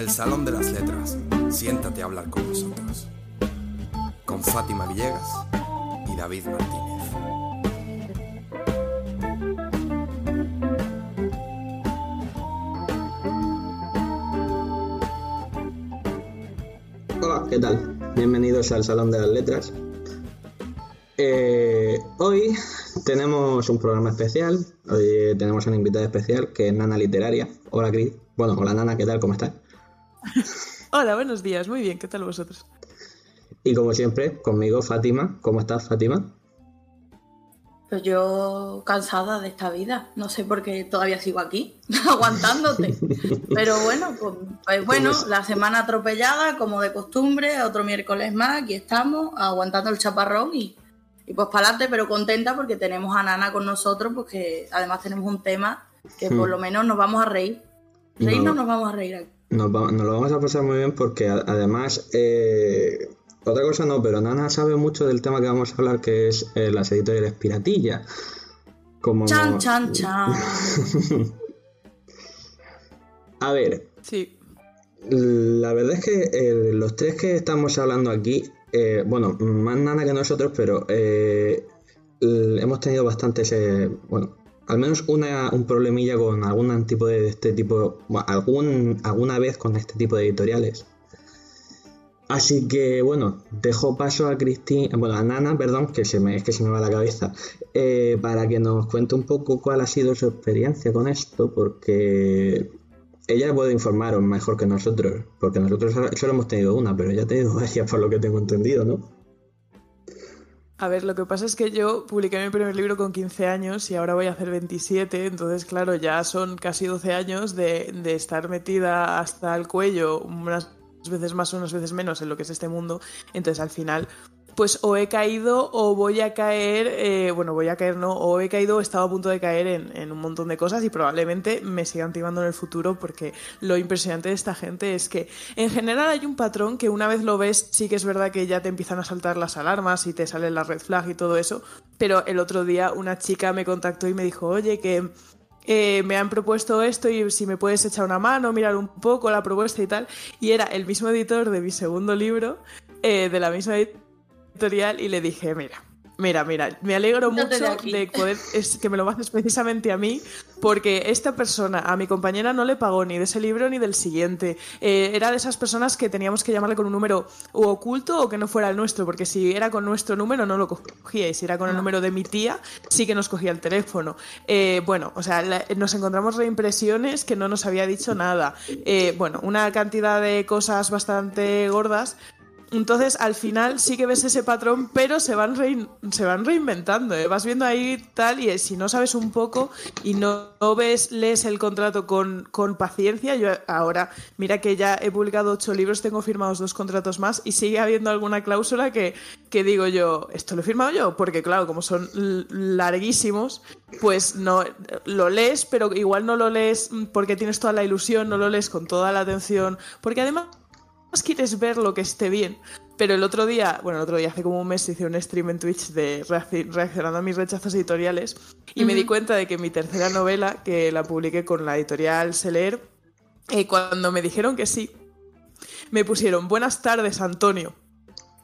El Salón de las Letras. Siéntate a hablar con nosotros. Con Fátima Villegas y David Martínez. Hola, ¿qué tal? Bienvenidos al Salón de las Letras. Eh, hoy tenemos un programa especial. Hoy tenemos una invitada especial que es Nana Literaria. Hola, Cris. Bueno, hola, Nana, ¿qué tal? ¿Cómo estás? Hola, buenos días. Muy bien, ¿qué tal vosotros? Y como siempre, conmigo, Fátima. ¿Cómo estás, Fátima? Pues yo cansada de esta vida. No sé por qué todavía sigo aquí, aguantándote. Pero bueno, pues, pues bueno, la semana atropellada, como de costumbre, otro miércoles más, aquí estamos, aguantando el chaparrón y, y pues para adelante, pero contenta porque tenemos a Nana con nosotros, porque además tenemos un tema que por Hmm. lo menos nos vamos a reír. Reírnos nos vamos a reír aquí. Nos, va- nos lo vamos a pasar muy bien porque a- además, eh, otra cosa no, pero Nana sabe mucho del tema que vamos a hablar, que es eh, las editoriales piratillas. Como... Chan, chan, chan. A ver, Sí. La verdad es que eh, los tres que estamos hablando aquí, eh, bueno, más nana que nosotros, pero eh, hemos tenido bastantes, eh, bueno, al menos una, un problemilla con algún tipo de este tipo, algún, alguna vez con este tipo de editoriales. Así que bueno, dejo paso a Cristina, bueno, a Nana, perdón, que se me, que se me va la cabeza, eh, para que nos cuente un poco cuál ha sido su experiencia con esto, porque ella puede informaros mejor que nosotros, porque nosotros solo hemos tenido una, pero ella ha tenido varias por lo que tengo entendido, ¿no? A ver, lo que pasa es que yo publiqué mi primer libro con 15 años y ahora voy a hacer 27, entonces claro, ya son casi 12 años de, estar metida hasta el cuello, unas veces más, unas veces menos en lo que es este mundo, entonces al final pues o he caído o voy a caer, eh, bueno, voy a caer no, o he caído o he estado a punto de caer en, en un montón de cosas y probablemente me sigan timando en el futuro porque lo impresionante de esta gente es que en general hay un patrón que una vez lo ves sí que es verdad que ya te empiezan a saltar las alarmas y te sale la red flag y todo eso, pero el otro día una chica me contactó y me dijo, oye, que eh, me han propuesto esto y si me puedes echar una mano, mirar un poco la propuesta y tal. Y era el mismo editor de mi segundo libro, eh, de la misma editorial, y le dije, mira. Mira, mira, me alegro mucho de poder, es que me lo haces precisamente a mí, porque esta persona, a mi compañera no le pagó ni de ese libro ni del siguiente. Eh, era de esas personas que teníamos que llamarle con un número o oculto o que no fuera el nuestro, porque si era con nuestro número no lo cogía, y si era con el número de mi tía, sí que nos cogía el teléfono. Eh, bueno, o sea, la- nos encontramos reimpresiones que no nos había dicho nada. Eh, bueno, una cantidad de cosas bastante gordas. Entonces, al final sí que ves ese patrón, pero se van, rein- se van reinventando. ¿eh? Vas viendo ahí tal, y eh, si no sabes un poco y no, no ves, lees el contrato con, con paciencia, yo ahora, mira que ya he publicado ocho libros, tengo firmados dos contratos más y sigue habiendo alguna cláusula que, que digo yo, ¿esto lo he firmado yo? Porque claro, como son larguísimos, pues no lo lees, pero igual no lo lees mm, porque tienes toda la ilusión, no lo lees con toda la atención, porque además más quieres ver lo que esté bien. Pero el otro día, bueno, el otro día, hace como un mes, hice un stream en Twitch de reacci- reaccionando a mis rechazos editoriales y me di cuenta de que mi tercera novela, que la publiqué con la editorial Seler, eh, cuando me dijeron que sí, me pusieron buenas tardes, Antonio.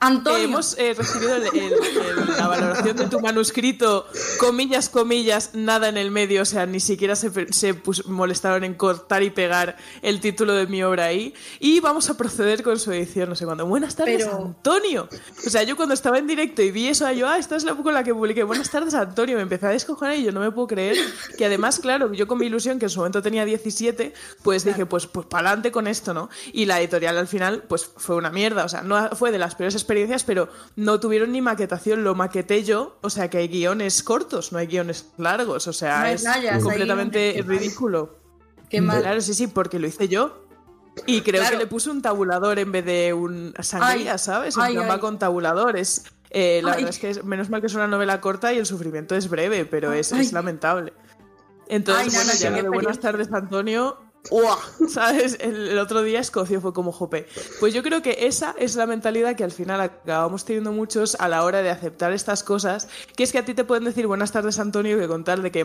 Antonio. Hemos eh, recibido el- el- el- la valoración de tu manuscrito, comillas, comillas, nada en el medio, o sea, ni siquiera se, se pus- molestaron en cortar y pegar el título de mi obra ahí. Y vamos a proceder con su edición, no sé cuándo. Buenas tardes, Pero- Antonio. O sea, yo cuando estaba en directo y vi eso, yo, ah, esta es la con la que publiqué. Buenas tardes, Antonio. Me empecé a descojonar y yo no me puedo creer que además, claro, yo con mi ilusión, que en su momento tenía 17, pues dije, pues, pues para adelante con esto, ¿no? Y la editorial al final, pues fue una mierda. O sea, no fue de las peores experiencias, pero no tuvieron ni maquetación. Lo maqueté yo, o sea, que hay guiones cortos, no hay guiones largos. O sea, No es rayas, completamente ridículo. Qué mal. Claro, sí, sí, porque lo hice yo. Y creo Claro. que le puse un tabulador en vez de un sangría, Ay, ¿sabes? Ay. va con tabuladores. Eh, la Ay. verdad es que es- menos mal que es una novela corta y el sufrimiento es breve, pero es, es lamentable. Entonces, Ay, bueno, ya de buenas tardes, Antonio. ¡Uah! ¿Sabes? El, el otro día Escocia fue como jope. Pues yo creo que esa es la mentalidad que al final acabamos teniendo muchos a la hora de aceptar estas cosas, que es que a ti te pueden decir buenas tardes Antonio, que contar de que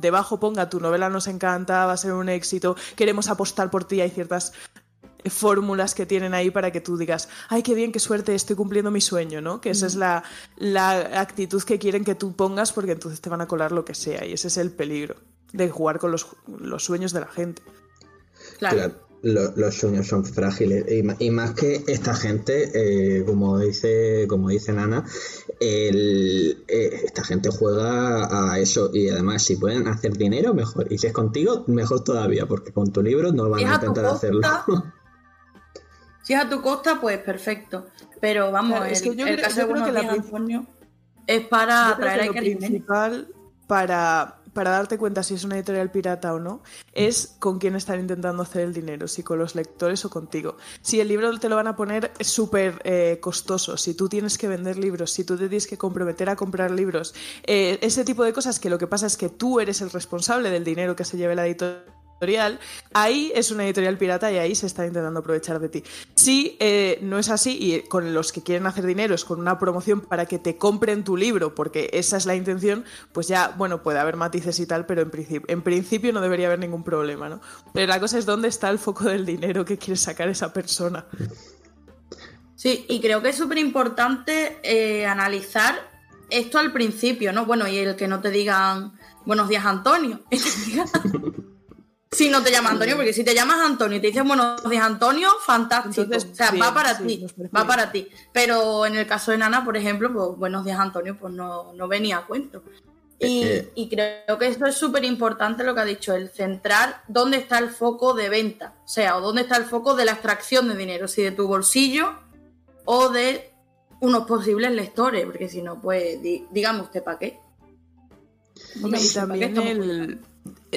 debajo ponga tu novela nos encanta, va a ser un éxito, queremos apostar por ti, hay ciertas fórmulas que tienen ahí para que tú digas, ay, qué bien, qué suerte, estoy cumpliendo mi sueño, ¿no? Que esa es la, la actitud que quieren que tú pongas porque entonces te van a colar lo que sea y ese es el peligro de jugar con los, los sueños de la gente. Claro. Los sueños son frágiles. Y, más que esta gente eh, como dice como dice Nana el, eh, esta gente juega a eso. Y además si pueden hacer dinero mejor. Y si es contigo mejor todavía porque con tu libro no van a intentar hacerlo. si es a tu costa pues perfecto. Pero vamos el, es que yo el caso de que la Antonio es para atraer a principal para para darte cuenta si es una editorial pirata o no, es con quién están intentando hacer el dinero, si con los lectores o contigo. Si el libro te lo van a poner súper eh, costoso, si tú tienes que vender libros, si tú te tienes que comprometer a comprar libros, eh, ese tipo de cosas que lo que pasa es que tú eres el responsable del dinero que se lleve la editorial editorial, ahí es una editorial pirata y ahí se está intentando aprovechar de ti. Si eh, no es así y con los que quieren hacer dinero es con una promoción para que te compren tu libro, porque esa es la intención, pues ya, bueno, puede haber matices y tal, pero en principio, no debería haber ningún problema, ¿no? Pero la cosa es dónde está el foco del dinero que quiere sacar esa persona. Sí, y creo que es súper importante eh, analizar esto al principio, ¿no? Bueno, y el que no te digan buenos días, Antonio. Si no te llamas Antonio, porque si te llamas Antonio y te dices buenos días Antonio, fantástico. o sea, va para ti, va para ti. Pero en el caso de Nana, por ejemplo, pues buenos días Antonio, pues no, venía a cuento. Y, eh, y creo que esto es súper importante lo que ha dicho, el centrar dónde está el foco de venta, o sea, o dónde está el foco de la extracción de dinero, si de tu bolsillo o de unos posibles lectores, porque si no, pues dígame usted para qué. y también el,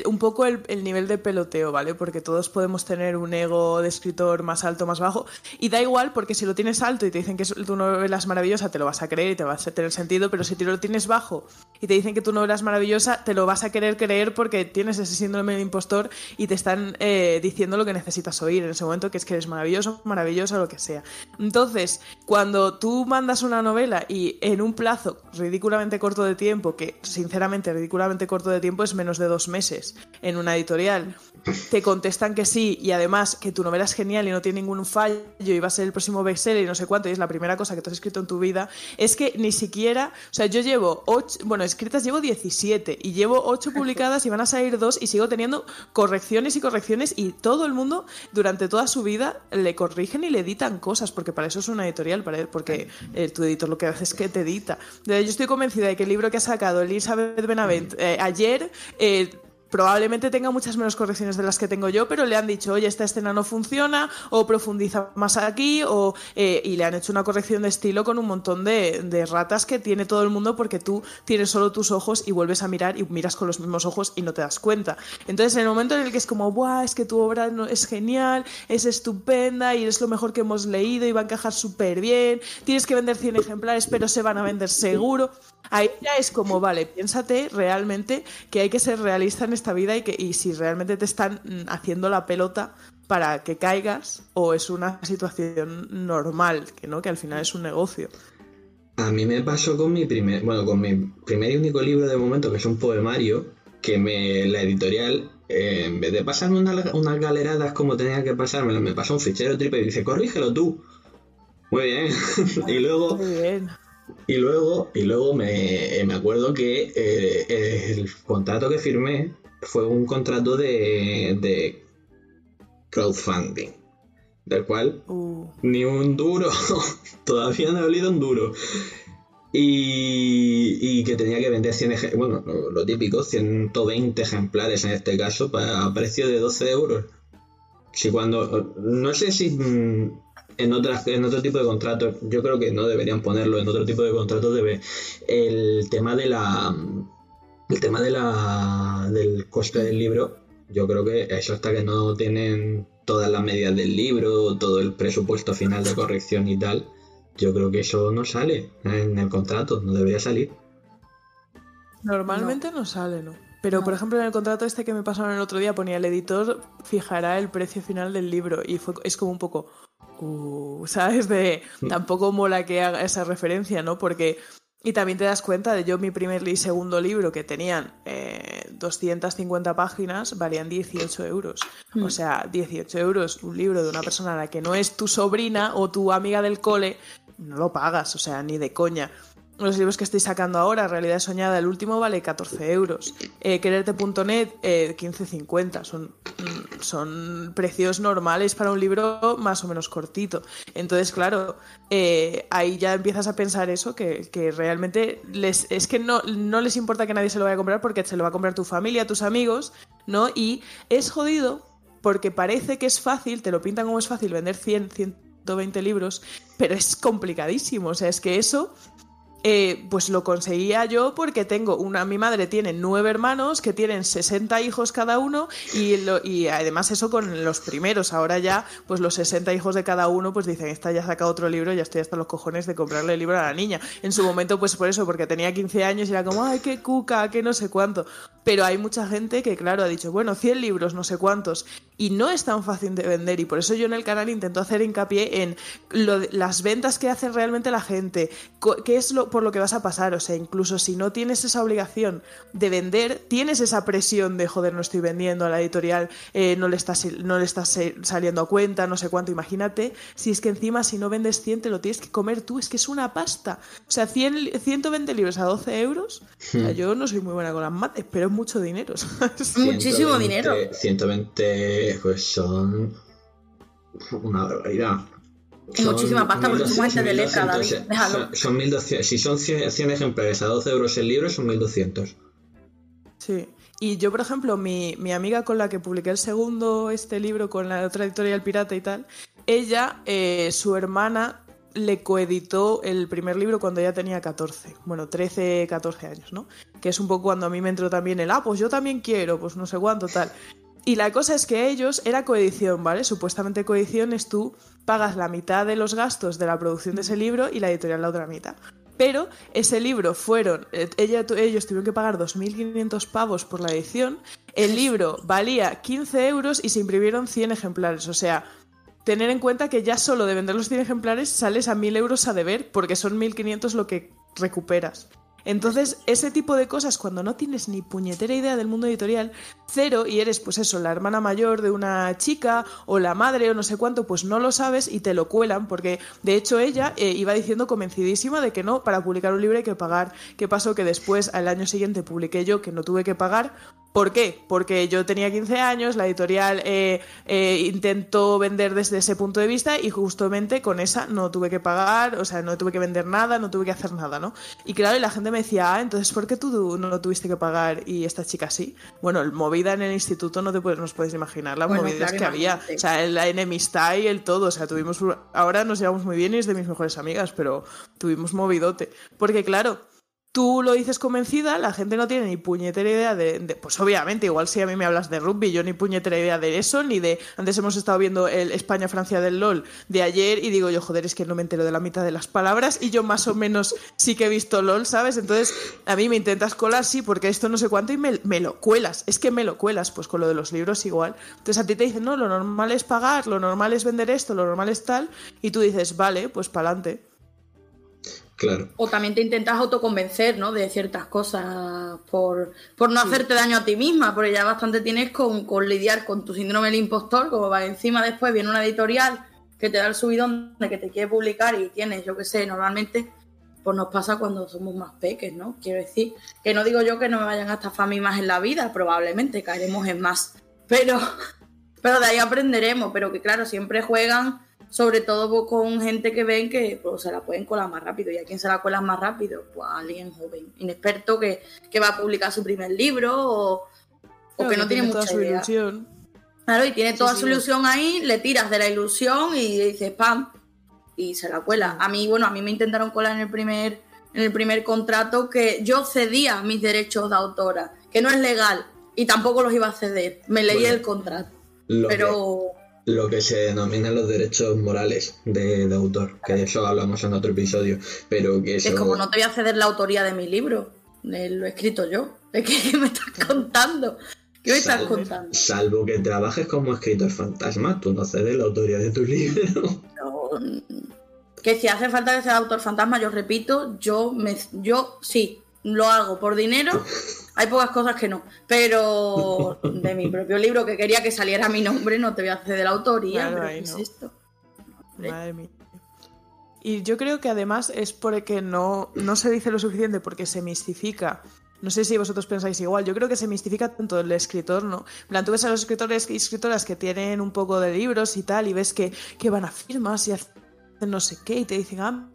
un poco el, nivel de peloteo, ¿vale? Porque todos podemos tener un ego de escritor más alto, más bajo. Y da igual, porque si lo tienes alto y te dicen que tu novela es maravillosa, te lo vas a creer y te va a tener sentido. Pero si tú lo tienes bajo y te dicen que tu novela es maravillosa, te lo vas a querer creer porque tienes ese síndrome de impostor y te están eh, diciendo lo que necesitas oír en ese momento, que es que eres maravilloso, maravillosa, lo que sea. Entonces, cuando tú mandas una novela y en un plazo ridículamente corto de tiempo, que sinceramente ridículamente corto de tiempo es menos de dos meses, en una editorial, te contestan que sí y además que tu novela es genial y no tiene ningún fallo y va a ser el próximo bestseller y no sé cuánto y es la primera cosa que tú has escrito en tu vida, es que ni siquiera, o sea, yo llevo 8, bueno, escritas llevo 17 y llevo 8 publicadas y van a salir dos y sigo teniendo correcciones y correcciones y todo el mundo durante toda su vida le corrigen y le editan cosas porque para eso es una editorial, porque eh, tu editor lo que hace es que te edita. Yo estoy convencida de que el libro que ha sacado Elizabeth Benavent eh, ayer... Eh, probablemente tenga muchas menos correcciones de las que tengo yo, pero le han dicho, oye, esta escena no funciona, o profundiza más aquí, o, eh, y le han hecho una corrección de estilo con un montón de, ratas que tiene todo el mundo porque tú tienes solo tus ojos y vuelves a mirar y miras con los mismos ojos y no te das cuenta. Entonces, en el momento en el que es como, ¡buah! Es que tu obra es genial, es estupenda y es lo mejor que hemos leído y va a encajar súper bien, tienes que vender 100 ejemplares, pero se van a vender seguro. Ahí ya es como, vale, piénsate realmente que hay que ser realista en esta vida y, que, y si realmente te están mm, haciendo la pelota para que caigas o es una situación normal, que no, que al final es un negocio. A mí me pasó con mi primer, bueno, con mi primer y único libro de momento, que es un poemario, que me la editorial, eh, en vez de pasarme unas galeradas como tenía que pasármelo, me pasó un fichero triple y dice, corrígelo tú. Muy bien. y luego... Muy bien y luego, y luego me, me acuerdo que eh, el contrato que firmé fue un contrato de, de crowdfunding, del cual uh. ni un duro, todavía no he olido un duro. Y, y, que tenía que vender 100 ejemplares, bueno, lo, lo, típico, 120 ejemplares en este caso, para, a precio de 12 euros. Si cuando, no sé si mm, en otras en otro tipo de contratos yo creo que no deberían ponerlo en otro tipo de contratos debe el tema de la el tema de la del coste del libro yo creo que eso hasta que no tienen todas las medidas del libro todo el presupuesto final de corrección y tal yo creo que eso no sale en el contrato no debería salir. Normalmente no, sale no pero, por ejemplo, en el contrato este que me pasaron el otro día ponía el editor fijará el precio final del libro y fue, es como un poco, uh, ¿sabes? De tampoco mola que haga esa referencia, ¿no? Porque Y también te das cuenta de yo mi primer y segundo libro que tenían 250 páginas valían 18 euros. O Mm. sea, 18 euros un libro de una persona a la que no es tu sobrina o tu amiga del cole, no lo pagas, o sea, ni de coña. Los libros que estoy sacando ahora, Realidad Soñada, el último vale 14 euros. Eh, Quererte.net, eh, 15,50. Son, mm, son precios normales para un libro más o menos cortito. Entonces, claro, eh, ahí ya empiezas a pensar eso, que, que realmente les, es que no, no les importa que nadie se lo vaya a comprar porque se lo va a comprar tu familia, tus amigos, ¿no? Y es jodido porque parece que es fácil, te lo pintan como es fácil vender 100, 120 libros, pero es complicadísimo. O sea, es que eso eh, pues lo conseguía yo porque tengo una, mi madre tiene nueve hermanos que tienen 60 hijos cada uno y, lo- y además eso con los primeros, ahora ya pues los 60 hijos de cada uno pues dicen, esta ya saca otro libro, ya estoy hasta los cojones de comprarle el libro a la niña. En su momento pues por eso, porque tenía 15 años y era como, ay, qué cuca, qué no sé cuánto. Pero hay mucha gente que claro ha dicho, bueno, 100 libros, no sé cuántos, y no es tan fácil de vender y por eso yo en el canal intento hacer hincapié en lo de- las ventas que hace realmente la gente, qué es lo por lo que vas a pasar, o sea, incluso si no tienes esa obligación de vender, tienes esa presión de joder, no estoy vendiendo a la editorial, eh, no le estás no le estás saliendo a cuenta, no sé cuánto, imagínate, si es que encima si no vendes 100 te lo tienes que comer tú, es que es una pasta. O sea, 100, li- 120 libros a 12 euros, o sea, yo no soy muy buena con las mates, pero es mucho dinero. ¿sabes? Muchísimo 120, dinero. 120, pues son una barbaridad. Es muchísima pasta porque somos gente de letra, 1200, David, déjalo. Son, son 1200, si son 100, 100 ejemplares a 12 euros el libro, son 1200. Sí. Y yo, por ejemplo, mi, mi amiga con la que publiqué el segundo este libro con la otra editorial pirata y tal, ella, eh, su hermana le coeditó el primer libro cuando ella tenía 14, bueno, 13, 14 años, ¿no? Que es un poco cuando a mí me entró también el, ah, pues yo también quiero, pues no sé cuánto, tal. Y la cosa es que ellos era coedición, ¿vale? Supuestamente coedición es tú pagas la mitad de los gastos de la producción de ese libro y la editorial la otra mitad. Pero ese libro fueron, eh, ella, ellos tuvieron que pagar 2.500 pavos por la edición, el libro valía 15 euros y se imprimieron 100 ejemplares, o sea, tener en cuenta que ya solo de vender los 100 ejemplares sales a 1.000 euros a deber, porque son 1.500 lo que recuperas. Entonces, ese tipo de cosas, cuando no tienes ni puñetera idea del mundo editorial, cero, y eres, pues eso, la hermana mayor de una chica, o la madre, o no sé cuánto, pues no lo sabes y te lo cuelan, porque de hecho ella eh, iba diciendo convencidísima de que no, para publicar un libro hay que pagar. ¿Qué pasó? Que después, al año siguiente, publiqué yo que no tuve que pagar. ¿Por qué? Porque yo tenía 15 años, la editorial eh, eh, intentó vender desde ese punto de vista y justamente con esa no tuve que pagar, o sea, no tuve que vender nada, no tuve que hacer nada, ¿no? Y claro, y la gente me decía, ah, entonces, ¿por qué tú no lo tuviste que pagar y esta chica sí? Bueno, el movida en el instituto no te puedes, nos puedes imaginar las Bueno, movidas claro, que había. O sea, la enemistad y el todo, o sea, tuvimos, ahora nos llevamos muy bien y es de mis mejores amigas, pero tuvimos movidote. Porque claro, tú lo dices convencida, la gente no tiene ni puñetera idea de, Pues obviamente, igual si a mí me hablas de rugby, yo ni puñetera idea de eso, ni de... Antes hemos estado viendo el España-Francia del LOL de ayer y digo yo, joder, es que no me entero de la mitad de las palabras y yo más o menos sí que he visto LOL, ¿sabes? Entonces a mí me intentas colar, sí, porque esto no sé cuánto y me, me lo cuelas, es que me lo cuelas, pues con lo de los libros igual. Entonces a ti te dicen, no, lo normal es pagar, lo normal es vender esto, lo normal es tal, y tú dices, vale, pues para adelante. Claro. O también te intentas autoconvencer, ¿no? De ciertas cosas por, por no hacerte daño a ti misma, porque ya bastante tienes con, con lidiar con tu síndrome del impostor, como va encima después viene una editorial que te da el subidón de que te quiere publicar y tienes, yo qué sé, normalmente pues nos pasa cuando somos más peques, ¿no? Quiero decir, que no digo yo que no me vayan a estafar a mí más en la vida, probablemente caeremos en más, pero, pero de ahí aprenderemos, pero que claro, siempre juegan sobre todo con gente que ven que pues, se la pueden colar más rápido. ¿Y a quién se la cuelan más rápido? Pues a alguien joven, inexperto que, que va a publicar su primer libro o, o Claro, que no tiene, toda mucha su idea. ilusión. Claro, y tiene toda sí. su ilusión ahí, le tiras de la ilusión y dices pam y se la cuela. A mí, bueno, a mí me intentaron colar en el primer en el primer contrato que yo cedía mis derechos de autora, que no es legal y tampoco los iba a ceder. Me leí Bueno, el contrato, pero que, lo que se denominan los derechos morales de, de autor, que de eso hablamos en otro episodio, pero que eso... es como no te voy a ceder la autoría de mi libro, eh, lo he escrito yo. ¿Qué, qué me estás contando? ¿Qué me estás contando? Salvo que trabajes como escritor fantasma, tú no cedes la autoría de tu libro. No, que si hace falta que sea autor fantasma, yo repito, yo me yo sí, lo hago por dinero. Hay pocas cosas que no, pero de mi propio libro que quería que saliera mi nombre, no te voy a hacer de la autoría. ¿qué es esto? Madre mía. Y yo creo que además es porque no, no se dice lo suficiente, porque se mistifica. No sé si vosotros pensáis igual. Yo creo que se mistifica tanto el escritor, ¿no? En plan, tú ves a los escritores y escritoras que tienen un poco de libros y tal, y ves que, que van a firmas y hacen no sé qué, y te dicen, ah,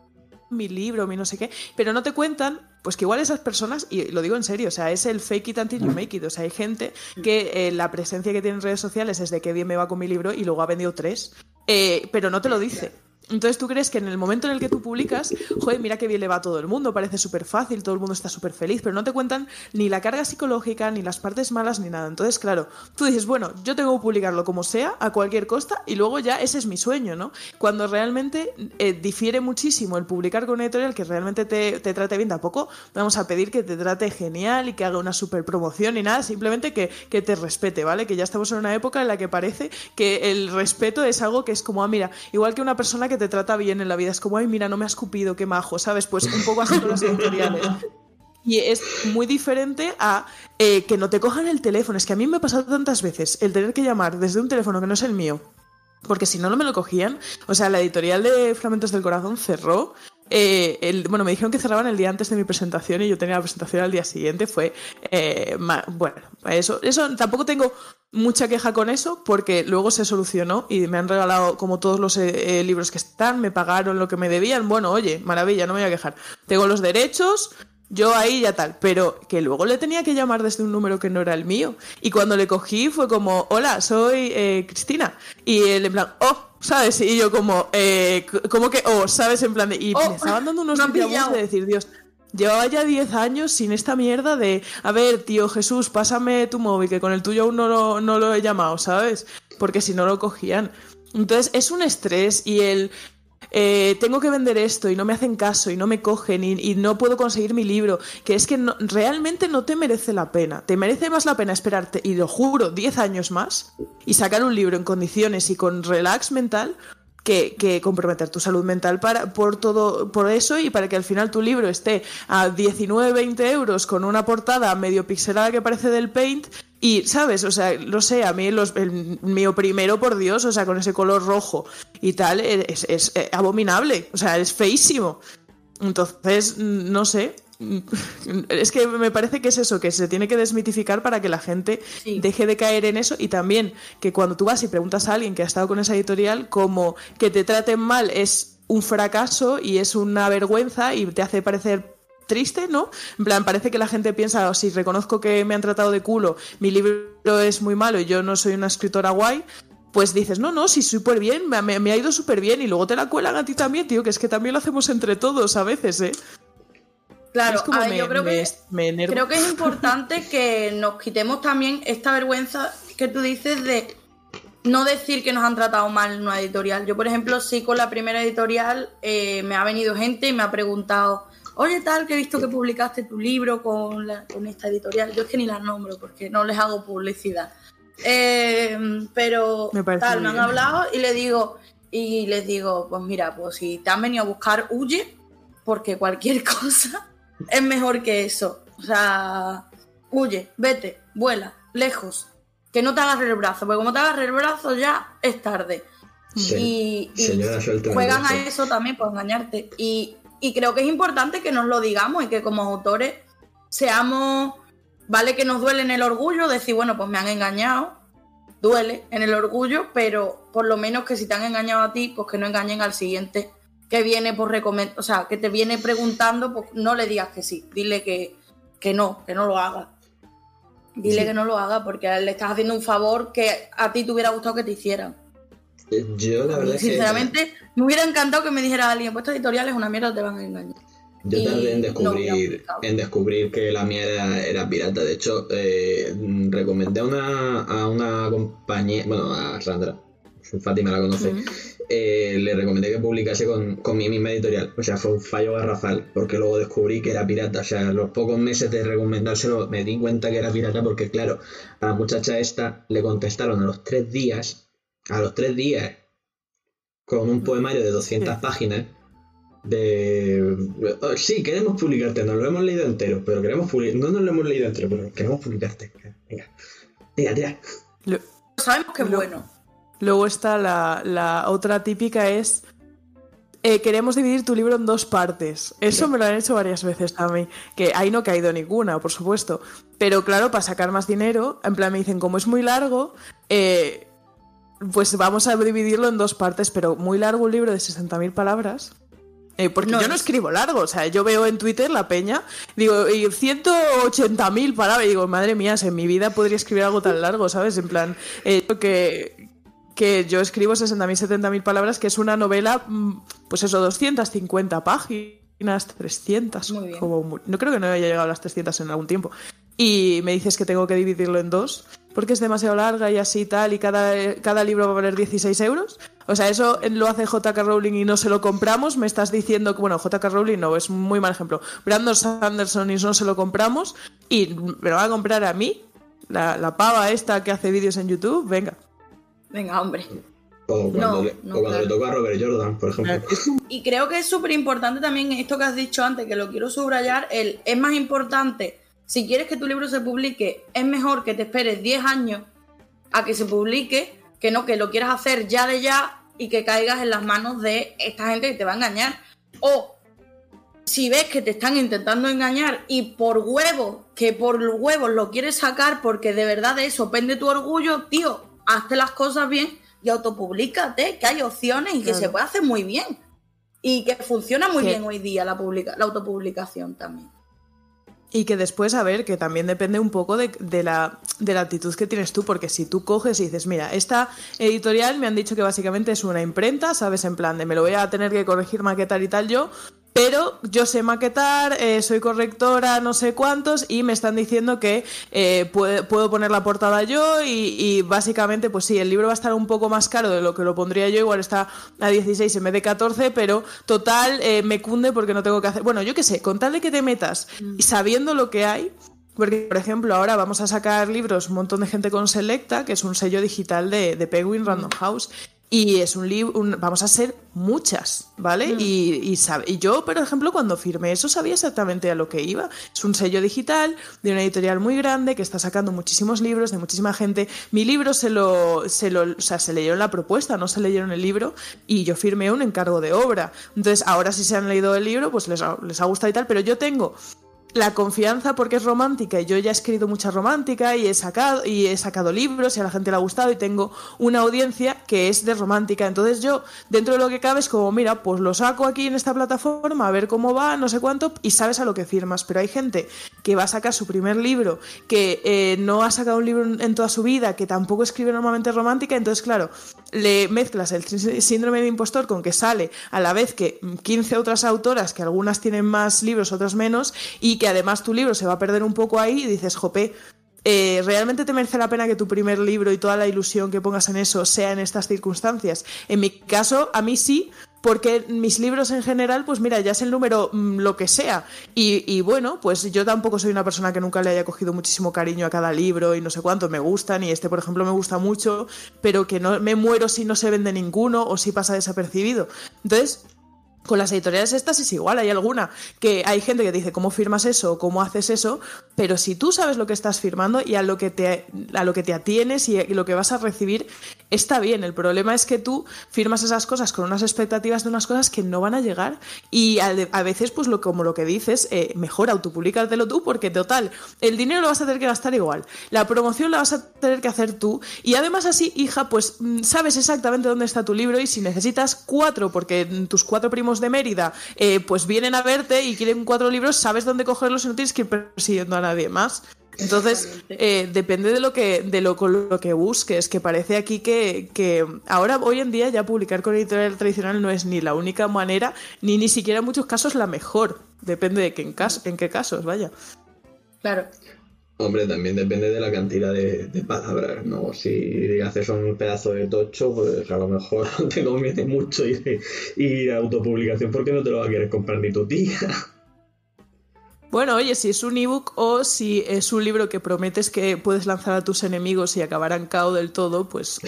mi libro, mi no sé qué, pero no te cuentan, pues que igual esas personas, y lo digo en serio, o sea, es el fake it until you make it, o sea, hay gente que eh, la presencia que tiene en redes sociales es de que bien me va con mi libro y luego ha vendido tres, eh, pero no te lo dice. Entonces tú crees que en el momento en el que tú publicas, joder, mira qué bien le va a todo el mundo, parece súper fácil, todo el mundo está súper feliz, pero no te cuentan ni la carga psicológica, ni las partes malas, ni nada. Entonces, claro, tú dices, bueno, yo tengo que publicarlo como sea, a cualquier costa, y luego ya ese es mi sueño, ¿no? Cuando realmente eh, difiere muchísimo el publicar con una editorial que realmente te, trate bien, tampoco vamos a pedir que te trate genial y que haga una super promoción y nada, simplemente que, que te respete, ¿vale? Que ya estamos en una época en la que parece que el respeto es algo que es como, ah, mira, igual que una persona que te trata bien en la vida. Es como, ay, mira, no me ha escupido, qué majo, ¿sabes? Pues un poco así con las editoriales. Y es muy diferente a eh, que no te cojan el teléfono. Es que a mí me ha pasado tantas veces el tener que llamar desde un teléfono que no es el mío. Porque si no, no me lo cogían. O sea, la editorial de Fragmentos del Corazón cerró eh, el, bueno, me dijeron que cerraban el día antes de mi presentación y yo tenía la presentación al día siguiente. Fue, eh, bueno, eso, tampoco tengo mucha queja con eso porque luego se solucionó y me han regalado como todos los eh, libros que están, me pagaron lo que me debían. Bueno, oye, maravilla, no me voy a quejar. Tengo los derechos, yo ahí ya tal, pero que luego le tenía que llamar desde un número que no era el mío. Y cuando le cogí fue como, hola, soy Cristina. Y él en plan, oh, ¿sabes? Y yo como, eh, como que, oh, ¿sabes? En plan de, y me oh, estaban dando unos no de decir, Dios, llevaba ya 10 años sin esta mierda de, a ver, tío Jesús, pásame tu móvil, que con el tuyo aún no lo, no lo he llamado, ¿sabes? Porque si no lo cogían. Entonces es un estrés y el eh, tengo que vender esto y no me hacen caso y no me cogen y, no puedo conseguir mi libro, que es que realmente no te merece la pena. Te merece más la pena esperarte, y lo juro, 10 años más y sacar un libro en condiciones y con relax mental que, comprometer tu salud mental para, por todo por eso y para que al final tu libro esté a 19, 20 euros con una portada medio pixelada que parece del Paint y, ¿sabes? O sea, lo sé, a mí los, el mío primero, por Dios, o sea, con ese color rojo y tal, es, es, eh, abominable, o sea, es feísimo. Entonces, no sé, es que me parece que es eso, que se tiene que desmitificar para que la gente deje de caer en eso y también que cuando tú vas y preguntas a alguien que ha estado con esa editorial, como que te traten mal es un fracaso y es una vergüenza y te hace parecer triste, ¿no? En plan, parece que la gente piensa, oh, si reconozco que me han tratado de culo, mi libro es muy malo y yo no soy una escritora guay, pues dices, no, no, sí, súper bien, me, me, ha ido súper bien y luego te la cuelan a ti también, tío, que es que también lo hacemos entre todos a veces, ¿eh? Claro, yo creo, que, creo que es importante que nos quitemos también esta vergüenza que tú dices de no decir que nos han tratado mal en una editorial. Yo, por ejemplo, sí con la primera editorial eh, me ha venido gente y me ha preguntado, oye tal, que he visto que publicaste tu libro con, con esta editorial. Yo es que ni las nombro porque no les hago publicidad. Eh, pero tal, me han hablado y le digo, y les digo, pues mira, pues si te han venido a buscar, huye, porque cualquier cosa es mejor que eso. O sea, huye, vete, vuela, lejos. Que no te agarre el brazo, porque como te agarre el brazo ya es tarde. y, juegan a eso también por engañarte. Y y creo que es importante que nos lo digamos y que como autores seamos, vale que nos duele en el orgullo, decir, bueno, pues me han engañado, duele en el orgullo, pero por lo menos que si te han engañado a ti, pues que no engañen al siguiente que viene por recomendar, o sea, que te viene preguntando, pues no le digas que sí, dile que, que no, que no lo haga. Dile que no lo haga porque le estás haciendo un favor que a ti te hubiera gustado que te hicieran. Yo, la verdad Sinceramente, me hubiera encantado que me dijera alguien, pues esta editorial es una mierda, te van a engañar. Yo tardé en descubrir, en descubrir que la mía era, pirata. De hecho, eh, recomendé a una, a una compañía, bueno, a Sandra, Fátima la conoce, eh, le recomendé que publicase con, con, mi misma editorial. O sea, fue un fallo garrafal, porque luego descubrí que era pirata. O sea, los pocos meses de recomendárselo me di cuenta que era pirata, porque claro, a la muchacha esta le contestaron a los tres días a los tres días, con un poemario de 200 páginas, de... Sí, queremos publicarte, nos lo hemos leído entero, pero queremos publicar... No nos lo hemos leído entero, pero queremos publicarte. Venga, venga, tira. Sabemos que es bueno. Luego está la, la otra típica es eh, queremos dividir tu libro en dos partes. Eso me lo han hecho varias veces a mí. Que ahí no he caído ninguna, por supuesto. Pero claro, para sacar más dinero, en plan me dicen, como es muy largo, eh, pues vamos a dividirlo en dos partes, pero muy largo un libro de 60.000 palabras. Eh, porque yo no escribo largo, o sea, yo veo en Twitter la peña, digo, y 180.000 palabras, y digo, madre mía, en mi vida podría escribir algo tan largo, ¿sabes? En plan, que, que yo escribo 60.000, 70.000 palabras, que es una novela, mm, pues eso, 250 páginas, 300. Muy bien. Como, no creo que no haya llegado a las 300 en algún tiempo. Y me dices que tengo que dividirlo en dos, porque es demasiado larga y así y tal, y cada, cada libro va a valer 16 euros. O sea, eso lo hace JK Rowling y no se lo compramos. Me estás diciendo que, bueno, JK Rowling no, es un muy mal ejemplo. Brandon Sanderson y no se lo compramos y me lo va a comprar a mí, la, la pava esta que hace vídeos en YouTube. Venga. Venga, hombre. O cuando, le, toca a Robert Jordan, por ejemplo. Y creo que es súper importante también esto que has dicho antes, que lo quiero subrayar, el, es más importante, si quieres que tu libro se publique, es mejor que te esperes 10 años a que se publique, que no que lo quieras hacer ya de ya y que caigas en las manos de esta gente que te va a engañar. O si ves que te están intentando engañar y por huevos, que por huevos lo quieres sacar porque de verdad de eso pende tu orgullo, tío, hazte las cosas bien y autopublicate, que hay opciones y que se puede hacer muy bien. Y que funciona muy bien hoy día la, la autopublicación también. Y que después, a ver, que también depende un poco de, la, de, la, actitud que tienes tú, porque si tú coges y dices, mira, esta editorial me han dicho que básicamente es una imprenta, ¿sabes? En plan de me lo voy a tener que corregir, maquetar y tal yo, pero yo sé maquetar, eh, soy correctora, no sé cuántos, y me están diciendo que eh, puedo, poner la portada yo y, básicamente, pues sí, el libro va a estar un poco más caro de lo que lo pondría yo, igual está a 16 en vez de 14, pero total eh, me cunde porque no tengo que hacer... Bueno, yo qué sé, con tal de que te metas y sabiendo lo que hay... Porque, por ejemplo, ahora vamos a sacar libros, un montón de gente con Selecta, que es un sello digital de, de Penguin Random House, y es un libro, vamos a ser muchas, ¿vale? Mm. Y, y, yo, por ejemplo, cuando firmé eso sabía exactamente a lo que iba. Es un sello digital de una editorial muy grande que está sacando muchísimos libros de muchísima gente. Mi libro se lo, se lo, o sea, se leyó en la propuesta, no se leyeron el libro, y yo firmé un encargo de obra. Entonces, ahora si se han leído el libro, pues les les ha gustado y tal, pero yo tengo la confianza porque es romántica. Y yo ya he escrito mucha romántica y he sacado y he sacado libros y a la gente le ha gustado y tengo una audiencia que es de romántica. Entonces yo dentro de lo que cabe es como mira pues lo saco aquí en esta plataforma a ver cómo va no sé cuánto y sabes a lo que firmas. Pero hay gente que va a sacar su primer libro que eh, no ha sacado un libro en toda su vida que tampoco escribe normalmente romántica entonces claro le mezclas el síndrome de impostor con que sale a la vez que 15 otras autoras que algunas tienen más libros otras menos y que y además tu libro se va a perder un poco ahí y dices, jope, eh, ¿realmente te merece la pena que tu primer libro y toda la ilusión que pongas en eso sea en estas circunstancias? En mi caso, a mí sí, porque mis libros en general, pues mira, ya es el número mm, lo que sea. Y, bueno, pues yo tampoco soy una persona que nunca le haya cogido muchísimo cariño a cada libro y no sé cuánto me gustan, y este, por ejemplo, me gusta mucho, pero que no me muero si no se vende ninguno o si pasa desapercibido. Entonces, con las editoriales estas es igual, hay alguna que hay gente que dice cómo firmas eso, cómo haces eso, pero si tú sabes lo que estás firmando y a lo que te, a lo que te atienes y, lo que vas a recibir, está bien. El problema es que tú firmas esas cosas con unas expectativas de unas cosas que no van a llegar y a, veces, pues lo, como lo que dices, eh, mejor autopublicártelo tú porque total, el dinero lo vas a tener que gastar igual, la promoción la vas a tener que hacer tú y además así, hija, pues mm, sabes exactamente dónde está tu libro y si necesitas cuatro, porque tus cuatro primos de Mérida, eh, pues vienen a verte y quieren cuatro libros, sabes dónde cogerlos y no tienes que ir persiguiendo a nadie más. Entonces, eh, depende de lo que, de lo, lo que busques, que parece aquí que, que, ahora, hoy en día, ya publicar con editorial tradicional no es ni la única manera, ni ni siquiera en muchos casos la mejor. Depende de que en, caso, en qué casos, vaya. Claro. Hombre, también depende de la cantidad de, palabras, ¿no? Si haces un pedazo de tocho, pues a lo mejor te conviene mucho ir, ir a autopublicación porque no te lo va a querer comprar ni tu tía. Bueno, oye, si es un ebook o si es un libro que prometes que puedes lanzar a tus enemigos y acabarán cao del todo, pues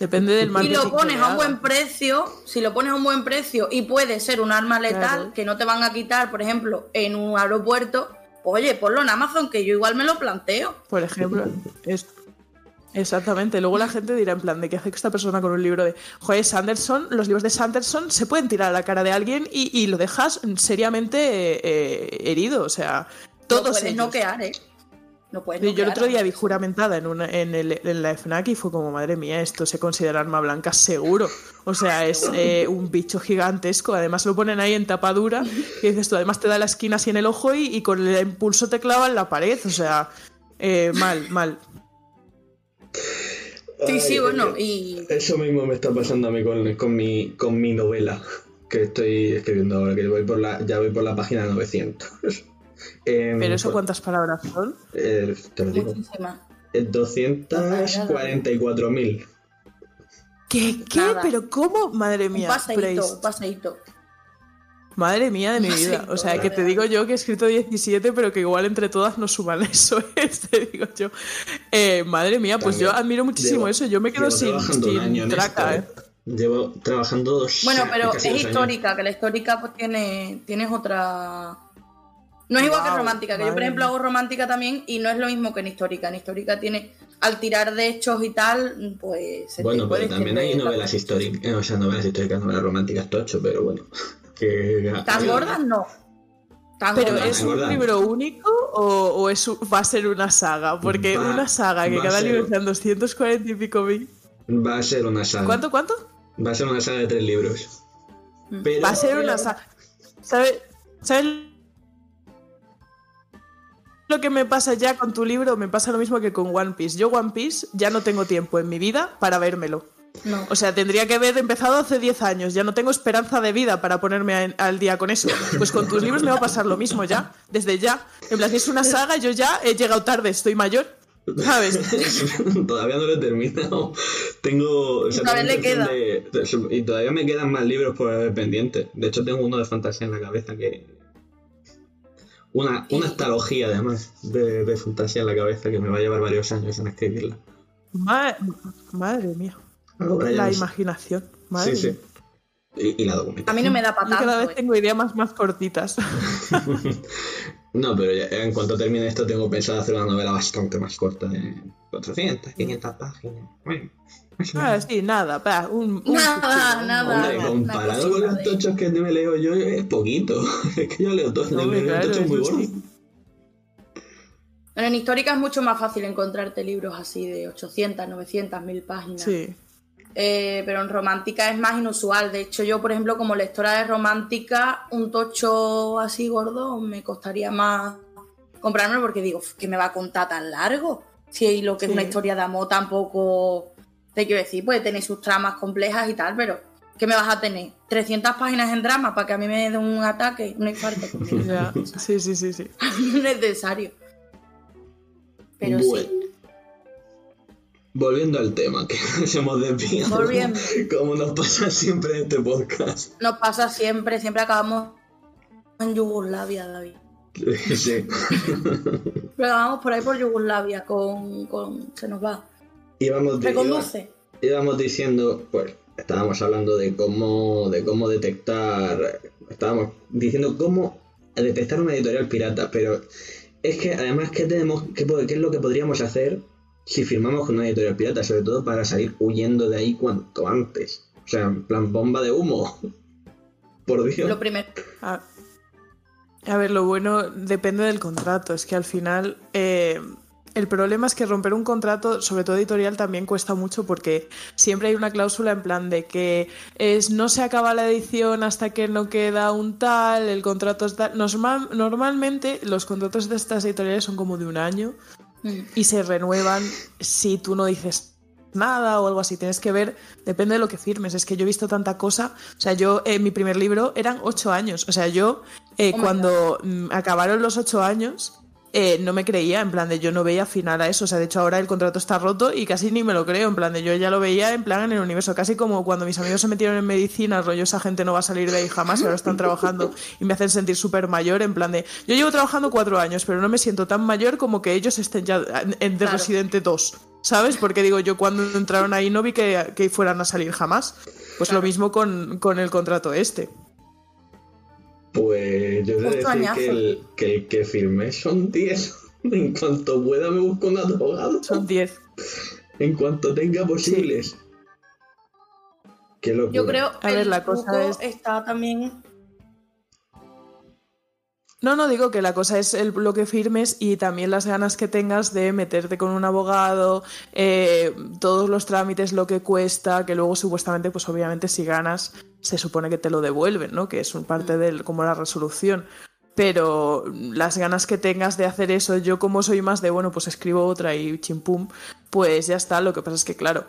depende del Si marketing. lo pones a un buen precio, si lo pones a un buen precio y puede ser un arma letal Claro. que no te van a quitar, por ejemplo, en un aeropuerto, pues, oye, ponlo en Amazon, que yo igual me lo planteo. Por ejemplo, es- exactamente. Luego la gente dirá en plan de qué hace esta persona con un libro de, joder, Sanderson, los libros de Sanderson se pueden tirar a la cara de alguien y, y lo dejas seriamente eh, eh, herido. O sea, todos puedes ellos. noquear, ¿eh? No puedes Yo el otro día vi juramentada en, una, en, el- en la FNAC y fue como, madre mía, esto se considera arma blanca seguro. O sea, es eh, un bicho gigantesco. Además lo ponen ahí en tapadura. Y dices tú, además te da la esquina así en el ojo y, y con el impulso te clava en la pared. O sea, eh, mal, mal. Sí, sí, bueno, y Eso mismo me está pasando a mí con, con mi, con mi novela que estoy escribiendo ahora, que voy por la, ya voy por la página 900. Em, Pero eso pues, cuántas palabras son. eh, te lo digo. muchísimas. Eh, 244.000. ¿Qué? ¿Qué? Nada. ¿Pero cómo? Madre Un mía. paseíto, Praise. un paseíto. Madre mía de mi vida. O sea, que te digo yo que he escrito 17, pero que igual entre todas no suman eso, es, te digo yo. Eh, madre mía, pues También yo admiro muchísimo llevo- eso. Yo me quedo sin, un traca, esto, ¿eh? Llevo trabajando dos Bueno, pero casi es años. histórica, que la histórica pues tiene, tienes otra... No es igual que romántica, que yo por ejemplo hago romántica también y no es lo mismo que en histórica. En histórica tiene, al tirar de hechos y tal, pues... Bueno, pero también hay novelas históricas, eh, o sea, novelas históricas, novelas románticas tocho, pero bueno. Que, ¿Tan gordas? No. Tan Pero ¿es un libro único o, o es un- va a ser una saga? Porque Va- una saga que cada ser- libro sean 240 y pico mil. Va a ser una saga. ¿Cuánto, cuánto? Va a ser una saga de tres libros. Mm. Pero, Va a ser una saga. ¿Sabes? ¿Sabes lo que me pasa ya con tu libro? Me pasa lo mismo que con One Piece. Yo One Piece ya no tengo tiempo en mi vida para vérmelo. No. O sea, tendría que haber empezado hace 10 años. Ya no tengo esperanza de vida para ponerme a- al día con eso. Pues con tus libros me va a pasar lo mismo ya, desde ya. En plan, si es una saga, yo ya he llegado tarde, estoy mayor. ¿Sabes? todavía no lo he terminado. Tengo. o sea, Todavía tengo le intención de- de- y todavía me quedan más libros por haber pendientes. De hecho, tengo uno de fantasía en la cabeza que. Una, una estalogía, además, de, de fantasía en la cabeza que me va a llevar varios años en escribirla. Ma- madre mía. La imaginación. Madre Sí, sí. Y, y la A documentación. mí no me da para cada vez eh. tengo ideas más, más cortitas. No, pero ya- en cuanto termine esto, tengo pensado hacer una novela bastante más corta, de 400, 500 páginas. Bueno, Ah, sí, nada, pa, un, un Nada, cuchillo, nada. Hombre, comparado con los tochos que me leo yo, es poquito. Es que yo leo todo, No, yo leo claro, tochos muy sí. Bueno, en histórica es mucho más fácil encontrarte libros así de 800, 900, 1000 páginas. Sí. Eh, pero en romántica es más inusual. De hecho, yo, por ejemplo, como lectora de romántica, un tocho así gordo me costaría más comprármelo porque digo, que me va a contar tan largo? Si lo que es una historia de amor tampoco, te quiero decir, puede tener sus tramas complejas y tal, pero ¿qué me vas a tener? 300 páginas en drama para que a mí me dé un ataque, un infarto. Sí, sí, sí, sí. no es necesario. Pero Bueno. sí, Volviendo al tema, que nos hemos desviado. Volviendo. Como nos pasa siempre en este podcast. nos pasa siempre, siempre acabamos en Yugoslavia, David. Sí. Pero vamos por ahí por Yugoslavia, con, con se nos va. Íbamos, Reconduce. íbamos diciendo, pues, estábamos hablando de cómo, de cómo detectar, estábamos diciendo cómo detectar una editorial pirata, pero es que además, ¿qué, tenemos, qué, qué es lo que podríamos hacer si firmamos con una editorial pirata? Sobre todo para salir huyendo de ahí cuanto antes. O sea, en plan bomba de humo. Por Dios. Lo primero. A, a ver, lo bueno depende del contrato. Es que al final eh, el problema es que romper un contrato, sobre todo editorial, también cuesta mucho porque siempre hay una cláusula en plan de que es no se acaba la edición hasta que no queda un tal, el contrato está... Normal- normalmente los contratos de estas editoriales son como de un año. Y se renuevan si tú no dices nada o algo así. Tienes que ver, depende de lo que firmes. Es que yo he visto tanta cosa. O sea, yo en mi primer libro eran ocho años. O sea, yo eh, Oh cuando mm, acabaron los ocho años eh, no me creía, en plan de yo no veía final a eso. O sea, de hecho ahora el contrato está roto y casi ni me lo creo, en plan de yo ya lo veía en plan en el universo, casi como cuando mis amigos se metieron en medicina, rollo esa gente no va a salir de ahí jamás y ahora están trabajando y me hacen sentir súper mayor, en plan de yo llevo trabajando cuatro años, pero no me siento tan mayor como que ellos estén ya en The Residente 2. ¿Sabes? Porque digo, yo cuando entraron ahí no vi que, que fueran a salir jamás. Pues lo mismo con, con el contrato este. Yo decir que el, que el que firmé son 10. En cuanto pueda me busco un abogado. Son 10. En cuanto tenga posibles. Qué locura. Yo creo A ver, el la cosa es- está también No, no digo que la cosa es el, lo que firmes y también las ganas que tengas de meterte con un abogado, eh, todos los trámites, lo que cuesta, que luego supuestamente, pues obviamente si ganas, se supone que te lo devuelven, ¿no? Que es un parte del como la resolución. Pero las ganas que tengas de hacer eso, yo como soy más de, bueno, pues escribo otra y chimpum, pues ya está. Lo que pasa es que, claro,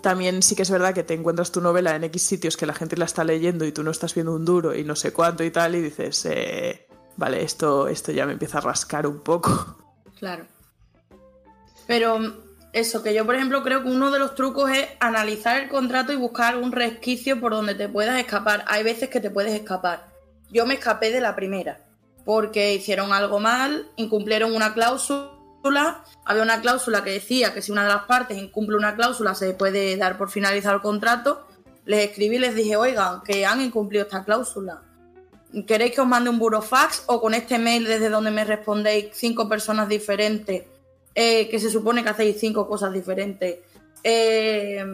también sí que es verdad que te encuentras tu novela en X sitios que la gente la está leyendo y tú no estás viendo un duro y no sé cuánto y tal, y dices, eh, vale, esto, esto ya me empieza a rascar un poco. Claro. Pero mm, eso, que yo por ejemplo creo que uno de los trucos es analizar el contrato y buscar algún resquicio por donde te puedas escapar. Hay veces que te puedes escapar. Yo me escapé de la primera, porque hicieron algo mal, incumplieron una cláusula. Había una cláusula que decía que si una de las partes incumple una cláusula se puede dar por finalizado el contrato. Les escribí y les dije, oigan, que han incumplido esta cláusula. ¿Queréis que os mande un burofax o con este mail desde donde me respondéis cinco personas diferentes? eh, que se supone que hacéis cinco cosas diferentes. Eh,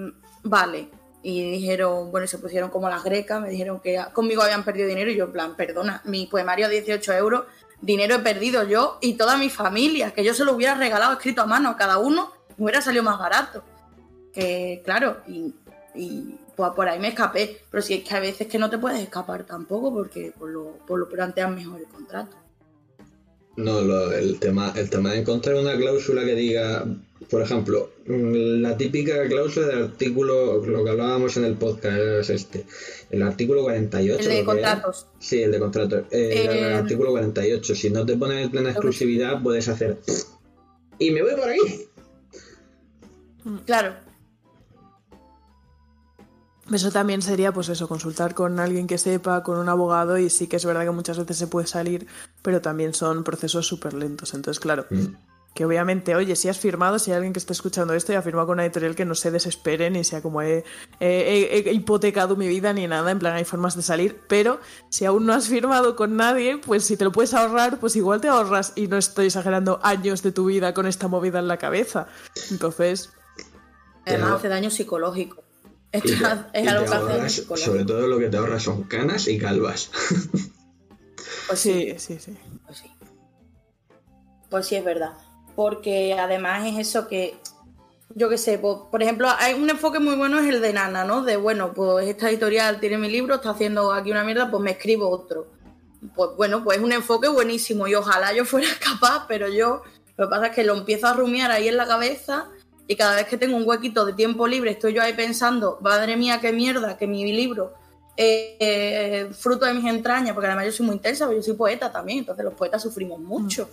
vale. Y dijeron, bueno, se pusieron como las grecas, me dijeron que conmigo habían perdido dinero y yo en plan, perdona, mi poemario a 18 euros, dinero he perdido yo y toda mi familia, que yo se lo hubiera regalado escrito a mano a cada uno, me hubiera salido más barato. Que claro, y, y pues por ahí me escapé, pero si es que a veces que no te puedes escapar tampoco porque por lo, por lo plantean mejor el contrato. No, lo- el, tema, el tema de encontrar una cláusula que diga, por ejemplo, mm, la típica cláusula del artículo, lo que hablábamos en el podcast es este, el artículo 48. El de era. contratos. Sí, el de contratos. Eh, Eh, el artículo 48. Si no te ponen en plena exclusividad, puedes hacer. Y me voy por aquí. Claro, Eso también sería, pues eso, consultar con alguien que sepa, con un abogado, y sí que es verdad que muchas veces se puede salir, pero también son procesos súper lentos. Entonces, claro, que obviamente, oye, si has firmado, si hay alguien que esté escuchando esto y ha firmado con una editorial que no se desespere, ni sea como he, he- he- he hipotecado mi vida ni nada, en plan hay formas de salir, pero si aún no has firmado con nadie, pues si te lo puedes ahorrar, pues igual te ahorras, y no estoy exagerando, años de tu vida con esta movida en la cabeza. Entonces, además hace daño psicológico. Esto te- es algo que hace ahorras- psicológico. sobre todo lo que te ahorras son canas y calvas. Pues sí, sí, sí, sí. pues sí. Pues sí, es verdad. Porque además es eso que, yo qué sé, pues, por ejemplo, hay un enfoque muy bueno es el de Nana, ¿no? De, bueno, pues esta editorial tiene mi libro, está haciendo aquí una mierda, pues me escribo otro. Pues bueno, pues es un enfoque buenísimo y ojalá yo fuera capaz, pero yo lo que pasa es que lo empiezo a rumiar ahí en la cabeza y cada vez que tengo un huequito de tiempo libre estoy yo ahí pensando, madre mía, qué mierda, que mi libro eh, eh, fruto de mis entrañas, porque además yo soy muy intensa, pero yo soy poeta también, entonces los poetas sufrimos mucho.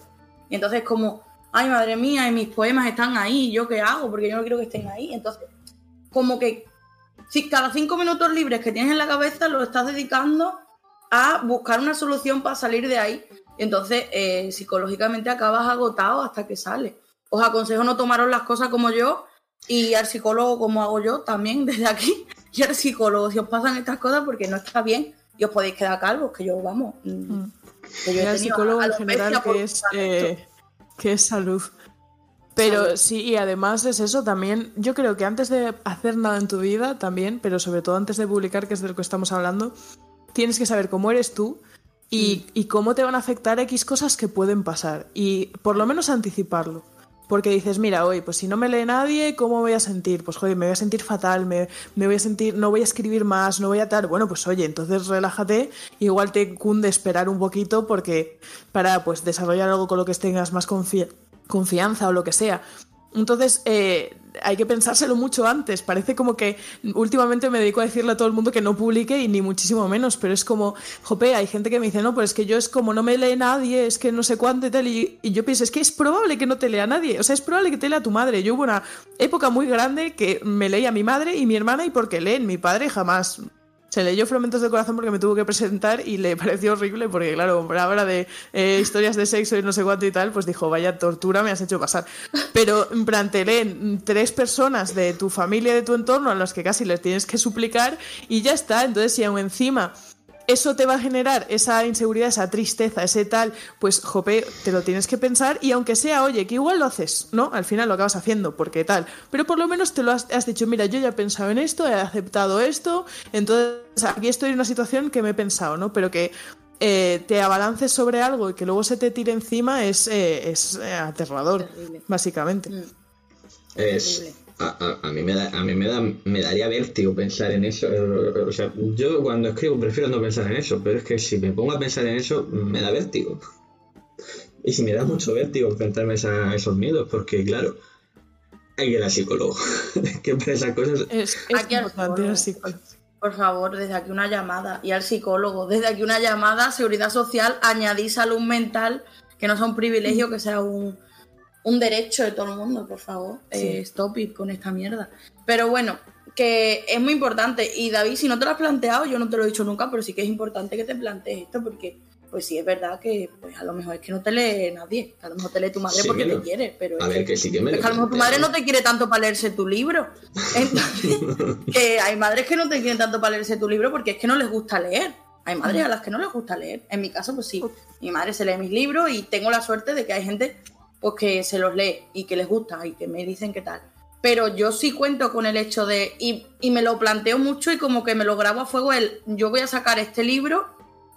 Y entonces como, ay madre mía, y mis poemas están ahí, ¿yo qué hago? Porque yo no quiero que estén ahí. Entonces, como que si cada cinco minutos libres que tienes en la cabeza lo estás dedicando a buscar una solución para salir de ahí. Entonces, eh, psicológicamente acabas agotado hasta que sales. Os aconsejo no tomaros las cosas como yo y al psicólogo como hago yo también desde aquí. Y al psicólogo si os pasan estas cosas porque no está bien y os podéis quedar calvos, que yo, vamos, mm, que yo Y al psicólogo en general que es, eh, que es salud. Pero Salud. sí, y además es eso también. Yo creo que antes de hacer nada en tu vida también, pero sobre todo antes de publicar, que es de lo que estamos hablando, tienes que saber cómo eres tú y, Mm. y cómo te van a afectar X cosas que pueden pasar. Y por lo menos anticiparlo. Porque dices, mira, hoy, pues si no me lee nadie, ¿cómo voy a sentir? Pues joder, me voy a sentir fatal, me, me voy a sentir, no voy a escribir más, no voy a tal. Bueno, pues oye, entonces relájate, igual te cunde esperar un poquito porque para pues desarrollar algo con lo que tengas más confi- confianza o lo que sea. Entonces, eh, hay que pensárselo mucho antes. Parece como que últimamente me dedico a decirle a todo el mundo que no publique y ni muchísimo menos, pero es como, jope, hay gente que me dice, no, pues es que yo es como no me lee nadie, es que no sé cuánto y tal, y, y yo pienso, es que es probable que no te lea nadie, o sea, es probable que te lea tu madre. Yo hubo una época muy grande que me leía mi madre y mi hermana y porque leen, mi padre jamás se leyó Fragmentos de Corazón porque me tuvo que presentar y le pareció horrible porque, claro, habla de eh, historias de sexo y no sé cuánto y tal, pues dijo, vaya tortura me has hecho pasar. Pero, en plan, te leen tres personas de tu familia, de tu entorno, a las que casi les tienes que suplicar y ya está. Entonces, si aún encima eso te va a generar esa inseguridad, esa tristeza, ese tal, pues, jope, te lo tienes que pensar y aunque sea, oye, que igual lo haces, ¿no? Al final lo acabas haciendo, porque tal, pero por lo menos te lo has, has dicho, mira, yo ya he pensado en esto, he aceptado esto, entonces aquí estoy en una situación que me he pensado, ¿no? Pero que eh, te abalances sobre algo y que luego se te tire encima es, eh, es eh, aterrador, Terrible. básicamente. Mm. Es. A, a- a mí, me, da, a mí me, da, me daría vértigo pensar en eso. eh, O sea, yo cuando escribo prefiero no pensar en eso, pero es que si me pongo a pensar en eso, me da vértigo. Y si me da mucho vértigo enfrentarme a esos miedos, porque claro, hay que ir al psicólogo. que para esas cosas Es, es Aquí al importante psicólogo. Por favor, desde aquí una llamada. Y al psicólogo, desde aquí una llamada Seguridad Social, añadir salud mental, que no sea un privilegio, que sea un, un derecho de todo el mundo, por favor. Sí. Eh, stop it con esta mierda. Pero bueno, que es muy importante. Y David, si no te lo has planteado, yo no te lo he dicho nunca, pero sí que es importante que te plantees esto, porque pues sí es verdad que pues a lo mejor es que no te lee nadie. A lo mejor te lee tu madre Sí, porque que te quiere, pero A es ver, que sí que me es lo que a lo mejor tu madre no te quiere tanto para leerse tu libro. Entonces, que hay madres que no te quieren tanto para leerse tu libro porque es que no les gusta leer. Hay madres a las que no les gusta leer. En mi caso, pues sí. Mi madre se lee mis libros y tengo la suerte de que hay gente pues, que se los lee y que les gusta y que me dicen qué tal. Pero yo sí cuento con el hecho de. Y, y me lo planteo mucho y como que me lo grabo a fuego el. Yo voy a sacar este libro,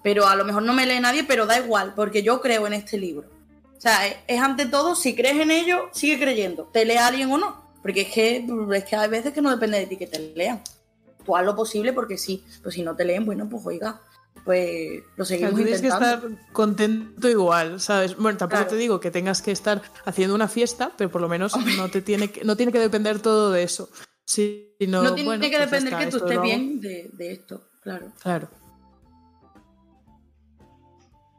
pero a lo mejor no me lee nadie, pero da igual, porque yo creo en este libro. O sea, es, ante todo, si crees en ello, sigue creyendo. ¿Te lee alguien o no? Porque es que, es que hay veces que no depende de ti que te lean. Tú haz lo posible porque sí. Pues si no te leen, bueno, pues oiga, pues lo O sea, seguimos tienes que estar contento igual, ¿sabes? Bueno, tampoco Claro. te digo que tengas que estar haciendo una fiesta, pero por lo menos no te tiene que, no tiene que depender todo de eso. Sí, no, no tiene bueno, que pues depender está, que tú estés lo bien de, de esto, claro. Claro.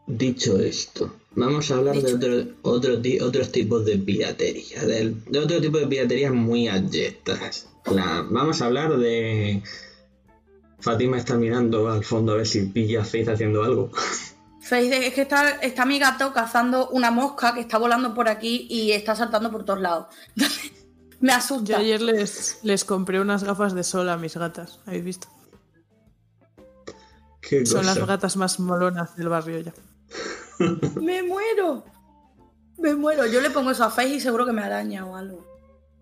Dicho esto, vamos a hablar de otro, otro ti- otros tipos de piratería, de, otro tipo de piratería muy abyectas. La- vamos a hablar de... Fátima está mirando al fondo a ver si pilla a Faith haciendo algo. Face, es que está, está mi gato cazando una mosca que está volando por aquí y está saltando por todos lados. Me Yo asusta. ayer les, les compré unas gafas de sol a mis gatas, ¿habéis visto? ¿Qué Son las gatas más molonas del barrio ya. Me muero. Me muero. Yo le pongo eso a Face y seguro que me araña o algo.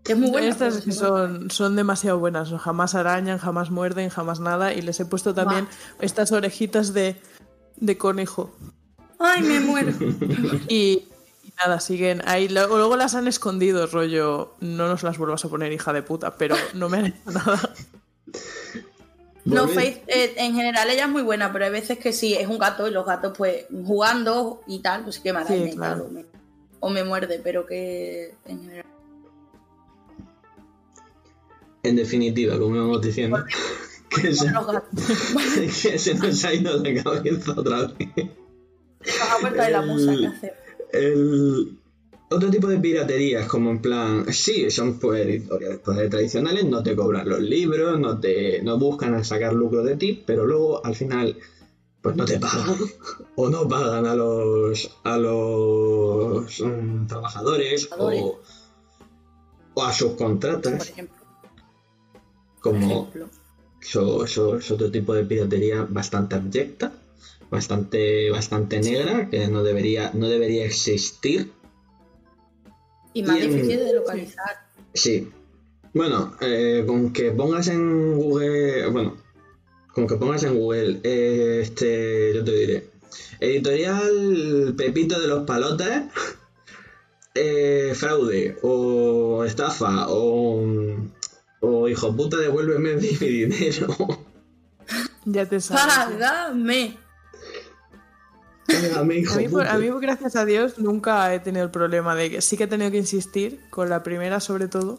Es muy buena. Estas que son, son demasiado buenas, jamás arañan, jamás muerden, jamás nada. Y les he puesto también estas orejitas de, de conejo. Ay, me muero. Y, y nada, siguen ahí. Luego, luego las han escondido, rollo. No nos las vuelvas a poner, hija de puta, pero no me han hecho nada. No, Faith, eh, en general ella es muy buena, pero hay veces que sí, es un gato y los gatos, pues, jugando y tal, pues sí que me araña Sí, claro. o, me, o me muerde, pero que en general. En definitiva, como íbamos diciendo, que se, que nos ha ido la cabeza otra vez. La musa que. El otro tipo de piraterías, como en plan, sí, son pues editoriales pues, tradicionales, no te cobran los libros, no te no buscan sacar lucro de ti, pero luego al final pues no te pagan o no pagan a los a los mm, trabajadores Trabajadores. o, o a sus Por contratas, ejemplo. Como eso, eso es otro tipo de piratería bastante abyecta, bastante bastante negra que no debería no debería existir. Y más y en- difícil de localizar. Sí. Bueno, eh, con que pongas en Google. Bueno, con que pongas en Google. eh, este. Yo te diré. Editorial Pepito de los Palotes. eh, fraude. O estafa. O. O hijo puta, devuélveme mi dinero. Ya te sabes. ¡Págame! Págame, hijo A mí, por- puta. a mí, gracias a Dios, nunca he tenido el problema de que sí que he tenido que insistir, con la primera sobre todo,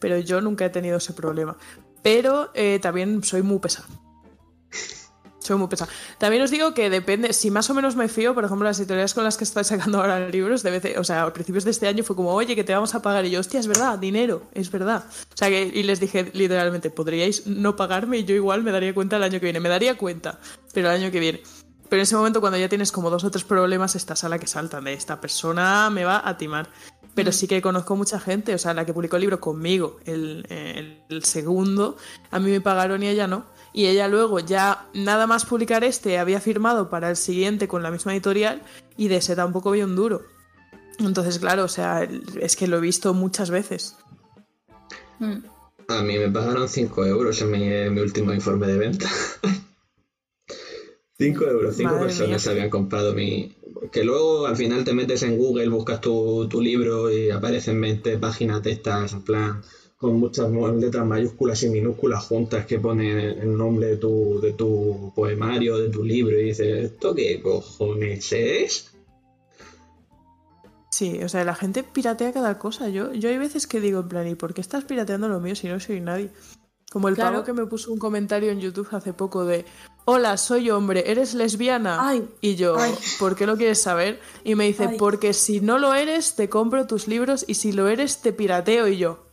pero yo nunca he tenido ese problema. Pero eh, también soy muy pesada. Soy muy pesada. También os digo que depende, si más o menos me fío, por ejemplo, las editoriales con las que estoy sacando ahora libros, de vez, o sea, a principios de este año fue como, oye, que te vamos a pagar. Y yo, hostia, es verdad, dinero, es verdad. O sea, que, y les dije literalmente, podríais no pagarme y yo igual me daría cuenta el año que viene. Me daría cuenta, pero el año que viene. Pero en ese momento, cuando ya tienes como dos o tres problemas, estás a la que saltan de esta persona me va a timar. Pero sí que conozco mucha gente, o sea, la que publicó el libro conmigo, el, el, el segundo, a mí me pagaron y ella no. Y ella luego, ya nada más publicar este, había firmado para el siguiente con la misma editorial y de ese tampoco vio un duro. Entonces, claro, o sea, es que lo he visto muchas veces. A mí me pagaron 5 euros en mi, en mi último informe de venta. 5 euros, 5 Madre personas mía. habían comprado mi... Que luego al final te metes en Google, buscas tu, tu libro y aparecen 20 páginas de estas, en plan, con muchas letras mayúsculas y minúsculas juntas que ponen el nombre de tu, de tu poemario, de tu libro, y dices, ¿esto qué cojones es? Sí, o sea, la gente piratea cada cosa. Yo, yo hay veces que digo, en plan, ¿y por qué estás pirateando lo mío si no soy nadie? Como el Claro. pavo que me puso un comentario en YouTube hace poco de, hola, soy hombre, ¿eres lesbiana? Ay, y yo, ay. ¿por qué lo quieres saber? Y me dice, Ay. porque si no lo eres, te compro tus libros y si lo eres, te pirateo. Y yo,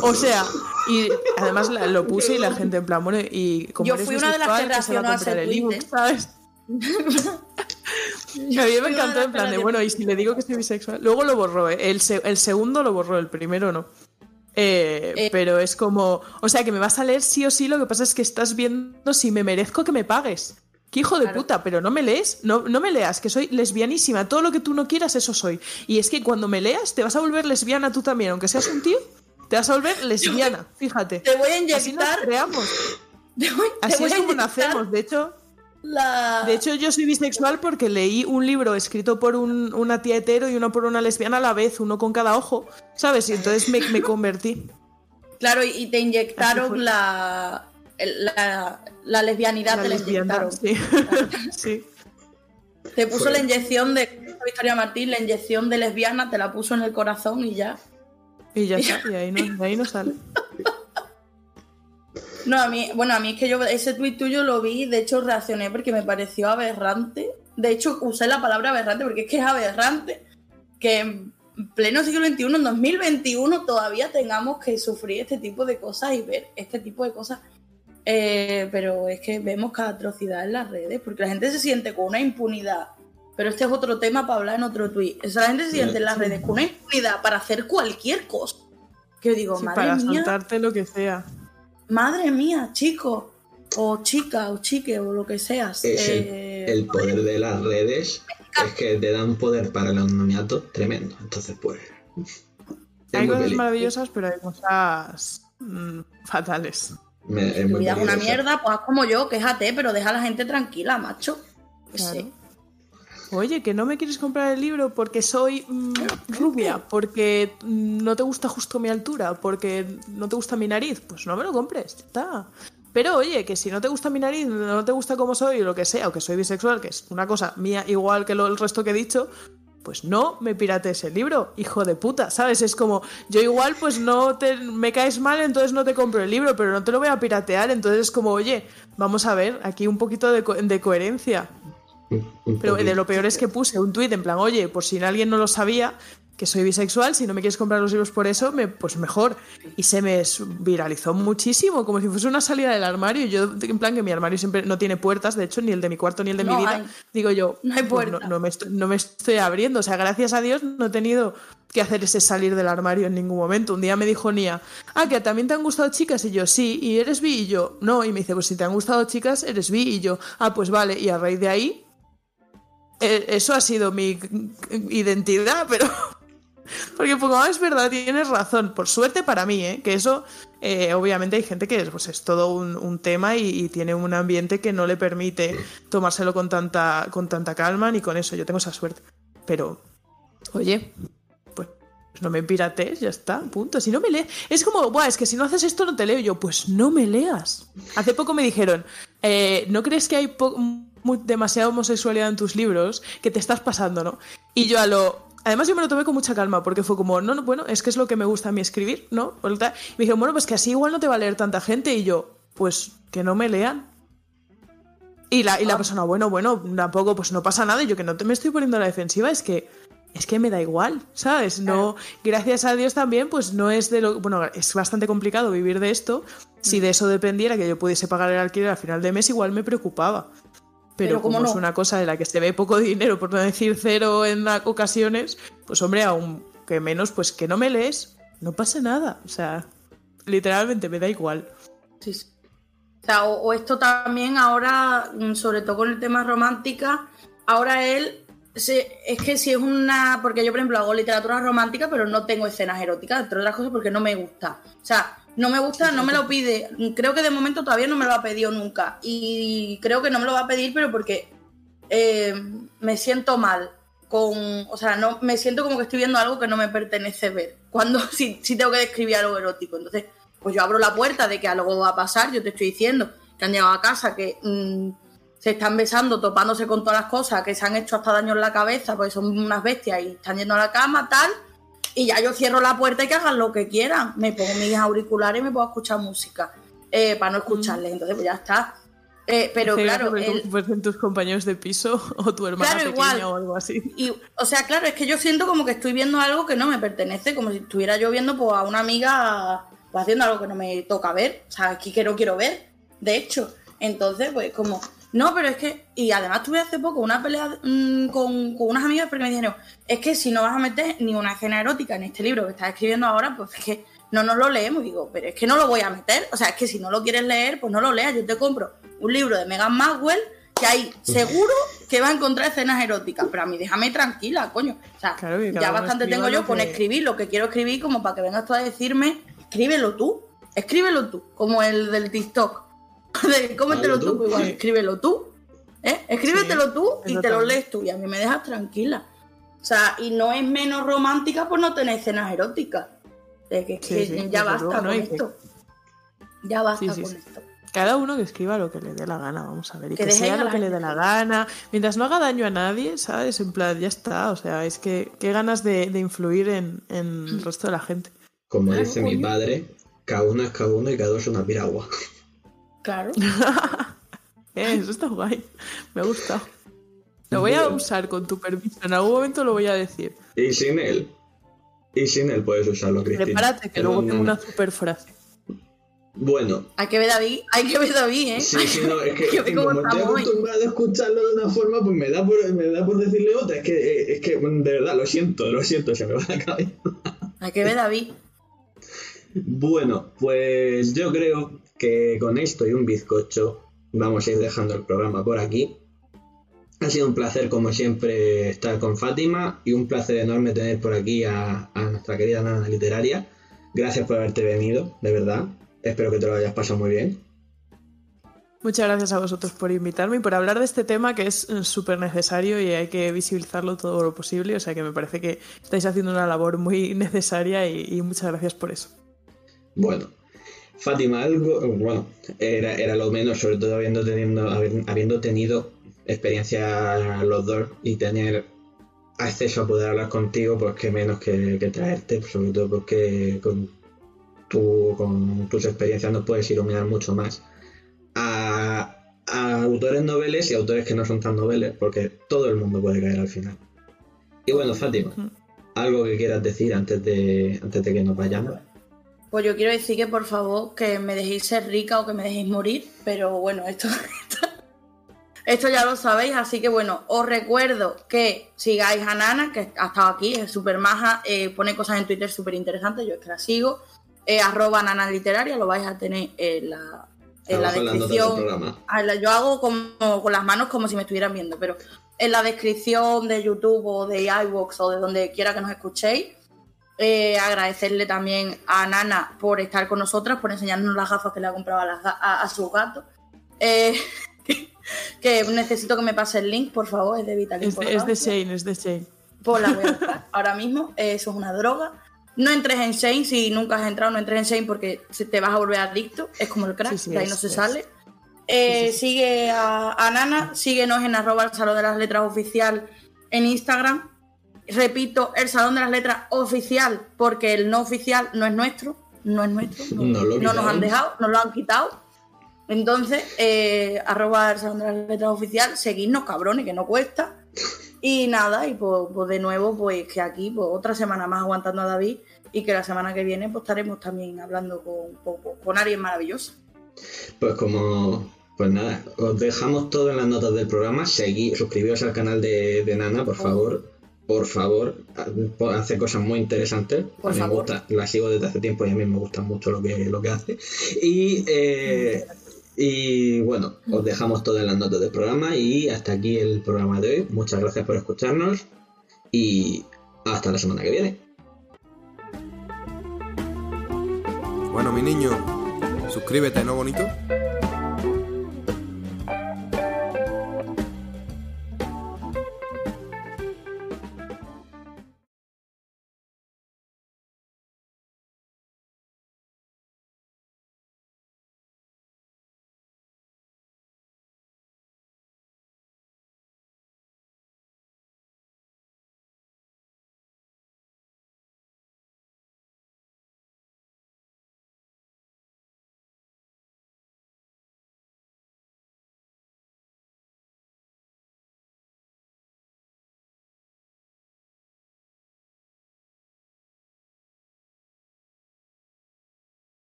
o sea, y además la- lo puse y la gente en plan, bueno, y como Yo fui una de las que reaccionó a ese ebook, ¿eh? ¿sabes? Y a mí me encantó en plan de, bueno, y si le digo que soy bisexual. Luego lo borró, ¿eh? el, se- el segundo lo borró, el primero no. Eh, Eh. Pero es como, o sea, que me vas a leer sí o sí, lo que pasa es que estás viendo si me merezco que me pagues. Qué hijo de Claro. puta, pero no me lees, no, no me leas, que soy lesbianísima, todo lo que tú no quieras, eso soy. Y es que cuando me leas, te vas a volver lesbiana tú también, aunque seas un tío, te vas a volver lesbiana, fíjate. Te voy a Así nos inyectar. creamos, Te voy, te así es como nacemos, de hecho... La... De hecho, yo soy bisexual porque leí un libro escrito por un- una tía hetero y uno por una lesbiana a la vez, uno con cada ojo, ¿sabes? Y entonces me, me convertí. Claro, y- te Así inyectaron la, la, la lesbianidad, La te la lesbiana, inyectaron. sí. sí. Te puso la inyección de Victoria Martín, la inyección de lesbiana, te la puso en el corazón y ya. Y ya está, y ahí no, de ahí no sale. No, a mí, bueno, a mí es que yo ese tuit tuyo lo vi, de hecho reaccioné porque me pareció aberrante. De hecho, usé la palabra aberrante porque es que es aberrante que en pleno siglo XXI, en 2021, todavía tengamos que sufrir este tipo de cosas y ver este tipo de cosas. Eh, pero es que vemos cada atrocidad en las redes, porque la gente se siente con una impunidad. Pero este es otro tema para hablar en otro tuit. O sea, la gente se siente en las redes con una impunidad para hacer cualquier cosa. Que yo digo, Sí, madre para mía. saltarte lo que sea. Madre mía, chico, o chica, o chique, o lo que seas. Es eh, el poder de las redes, es que te dan poder para el anonimato tremendo. Entonces, pues... es Hay cosas peli- maravillosas, pero hay cosas mm, fatales. me- es Tu muy vida es una mierda, pues haz como yo, quéjate, pero deja a la gente tranquila, macho. Claro. sé. Oye, que no me quieres comprar el libro porque soy mm, rubia, porque mm, no te gusta justo mi altura, porque no te gusta mi nariz, pues no me lo compres, ya está. Pero oye, que si no te gusta mi nariz, no te gusta cómo soy, lo que sea, o que soy bisexual, que es una cosa mía igual que lo, el resto que he dicho, pues no me pirates el libro, hijo de puta, ¿sabes? Es como, yo igual pues no te, me caes mal, entonces no te compro el libro, pero no te lo voy a piratear, entonces es como, oye, vamos a ver, aquí un poquito de, co- de coherencia. Pero poquito. de lo peor es que puse un tuit en plan, oye, por si alguien no lo sabía, que soy bisexual, si no me quieres comprar los libros por eso, me, pues mejor. Y se me viralizó muchísimo, como si fuese una salida del armario. Yo, en plan, que mi armario siempre no tiene puertas, de hecho, ni el de mi cuarto ni el de No mi vida. hay. Digo yo, No hay pues no, no me estoy, no me estoy abriendo. O sea, gracias a Dios no he tenido que hacer ese salir del armario en ningún momento. Un día me dijo Nia, ah, que también te han gustado chicas. Y yo, sí, y eres bi. Y yo, no. Y me dice, pues si te han gustado chicas, eres bi. Y yo, ah, pues vale. Y a raíz de ahí, eh, eso ha sido mi identidad, pero. Porque ah, es verdad, tienes razón. Por suerte para mí, ¿eh? Que eso, eh, obviamente hay gente que es, pues, es todo un, un tema y, y tiene un ambiente que no le permite tomárselo con tanta, con tanta calma ni con eso. Yo tengo esa suerte. Pero, oye, pues no me pirates, ya está, punto. Si no me lees, es como, Buah, es que si no haces esto no te leo. Yo, pues no me leas. Hace poco me dijeron, eh, ¿no crees que hay po- demasiada homosexualidad en tus libros? Que te estás pasando, ¿no? Y yo a lo, Además yo me lo tomé con mucha calma porque fue como, no, no, bueno, es que es lo que me gusta a mí escribir, ¿no? Y me dijeron, bueno, pues que así igual no te va a leer tanta gente y yo, pues que no me lean. Y la, y la ah. persona, bueno, bueno, tampoco, pues no pasa nada. Y yo que no te me estoy poniendo a la defensiva, es que es que me da igual, ¿sabes? No, gracias a Dios también, pues no es de lo. Bueno, es bastante complicado vivir de esto. Si de eso dependiera que yo pudiese pagar el alquiler al final de mes, igual me preocupaba. Pero, como es una cosa de la que se ve poco dinero, por no decir cero en ocasiones, pues hombre, aún que menos, pues que no me lees, no pasa nada. O sea, literalmente me da igual. Sí, sí. O, sea, o, esto también ahora, mm, sobre todo con el tema romántica, ahora él, es que si es una, porque yo por ejemplo hago literatura romántica, pero no tengo escenas eróticas, entre otras cosas porque no me gusta. O sea, no me gusta, no me lo pide. Creo que de momento todavía no me lo ha pedido nunca. Y creo que no me lo va a pedir, pero porque eh, me siento mal. Con, o sea, no, me siento como que estoy viendo algo que no me pertenece ver. Cuando si, si tengo que describir algo erótico. Entonces, pues yo abro la puerta de que algo va a pasar. Yo te estoy diciendo que han llegado a casa, que mm, se están besando, topándose con todas las cosas, que se han hecho hasta daño en la cabeza, pues son unas bestias y están yendo a la cama, tal y ya yo cierro la puerta y que hagan lo que quieran. Me pongo mis auriculares y me puedo escuchar música eh, para no escucharles. Entonces, pues ya está. Eh, pero claro. Pues en tus compañeros de piso o tu hermana pequeña o algo así. Y, o sea, claro, es que yo siento como que estoy viendo algo que no me pertenece, como si estuviera yo viendo pues, a una amiga pues, haciendo algo que no me toca ver. O sea, aquí que no quiero ver, de hecho. Entonces, pues como no, pero es que, y además tuve hace poco una pelea mm, con, unas amigas porque me dijeron, es que si no vas a meter ni una escena erótica en este libro que estás escribiendo ahora, pues es que no nos lo leemos. digo, pero es que no lo voy a meter. O sea, es que si no lo quieres leer, pues no lo leas. Yo te compro un libro de Megan Maxwell que hay seguro que va a encontrar escenas eróticas. Pero a mí déjame tranquila, coño. O sea, ya bastante tengo yo con escribir lo que quiero escribir como para que vengas tú a decirme, escríbelo tú, escríbelo tú, como el del TikTok cómetelo tú, igual, escríbelo tú. ¿eh? Escríbetelo tú y te lo lees tú y a mí me dejas tranquila. O sea, y no es menos romántica por no tener escenas eróticas. que, ya basta con esto. Ya basta con esto. Cada uno que escriba lo que le dé la gana, vamos a ver. Y que, sea lo que le dé la gana. Mientras no haga daño a nadie, ¿sabes? En plan, ya está. O sea, es que qué ganas de, influir en, el resto de la gente. Como dice mi padre, cada uno es cada uno y cada uno es una piragua. Claro. Eh, eso está guay. Me gusta. Lo voy a usar con tu permiso. En algún momento lo voy a decir. Y sin él. Y sin él puedes usarlo, Cristina. Prepárate, que luego tengo una super frase. Bueno. Hay que ver David, hay que ver David, ¿eh? Sí, sí, no, es que, como estoy acostumbrado a escucharlo de una forma, pues me da por, me da por decirle otra. Es que, es que, de verdad, lo siento, lo siento, se me va la cabeza. Hay que ver David. Bueno, pues yo creo que con esto y un bizcocho vamos a ir dejando el programa por aquí. Ha sido un placer, como siempre, estar con Fátima y un placer enorme tener por aquí a, nuestra querida nana literaria. Gracias por haberte venido, de verdad. Espero que te lo hayas pasado muy bien. Muchas gracias a vosotros por invitarme y por hablar de este tema que es eh, súper necesario y hay que visibilizarlo todo lo posible. O sea que me parece que estáis haciendo una labor muy necesaria y muchas gracias por eso. Bueno, Fátima algo, bueno, era, era lo menos, sobre todo habiendo, teniendo, habiendo tenido experiencia los dos y tener acceso a poder hablar contigo, pues que menos que, traerte, sobre todo porque con, tu, con tus experiencias nos puedes iluminar mucho más a, autores noveles y autores que no son tan noveles, porque todo el mundo puede caer al final. Y bueno, Fátima, algo que quieras decir antes de, antes de que nos vayamos. Pues yo quiero decir que por favor que me dejéis ser rica o que me dejéis morir, pero bueno, esto, esto, ya lo sabéis, así que bueno, os recuerdo que sigáis a Nana, que ha estado aquí, es súper maja, eh, pone cosas en Twitter súper interesantes, yo es que la sigo, eh, arroba Nana Literaria, lo vais a tener en la, en la descripción. Ah, yo hago como, con las manos como si me estuvieran viendo, pero en la descripción de YouTube o de iVoox o de donde quiera que nos escuchéis, eh, agradecerle también a Nana por estar con nosotras, por enseñarnos las gafas que le ha comprado a, su gato. Eh, que necesito que me pase el link, por favor, es de Vital Es, es de Shane, es de Shane. Pues la voy a ahora mismo. eso es una droga. No entres en Shane, si nunca has entrado, no entres en Shane porque te vas a volver adicto. Es como el crack, de ahí no se sale. Eh, sigue a, Nana, síguenos en arroba el salón de las letras oficial en Instagram repito, el Salón de las Letras oficial, porque el no oficial no es nuestro, no es nuestro, no, nos han dejado, nos lo han quitado. Entonces, eh, arroba el Salón de las Letras oficial, seguidnos, cabrones, que no cuesta. Y nada, y pues, pues, de nuevo, pues que aquí, pues otra semana más aguantando a David y que la semana que viene pues estaremos también hablando con, con, alguien maravilloso. Pues como, pues nada, os dejamos todo en las notas del programa, seguid, suscribiros al canal de, Nana, por favor, por favor, hace cosas muy interesantes. Por me gusta, la sigo desde hace tiempo y a mí me gusta mucho lo que, lo que hace. Y, eh, y bueno, os dejamos todo en las notas del programa y hasta aquí el programa de hoy. Muchas gracias por escucharnos y hasta la semana que viene. Bueno, mi niño, suscríbete, ¿no, bonito?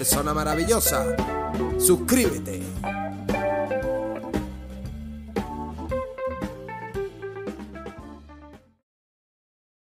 Persona maravillosa. Suscríbete.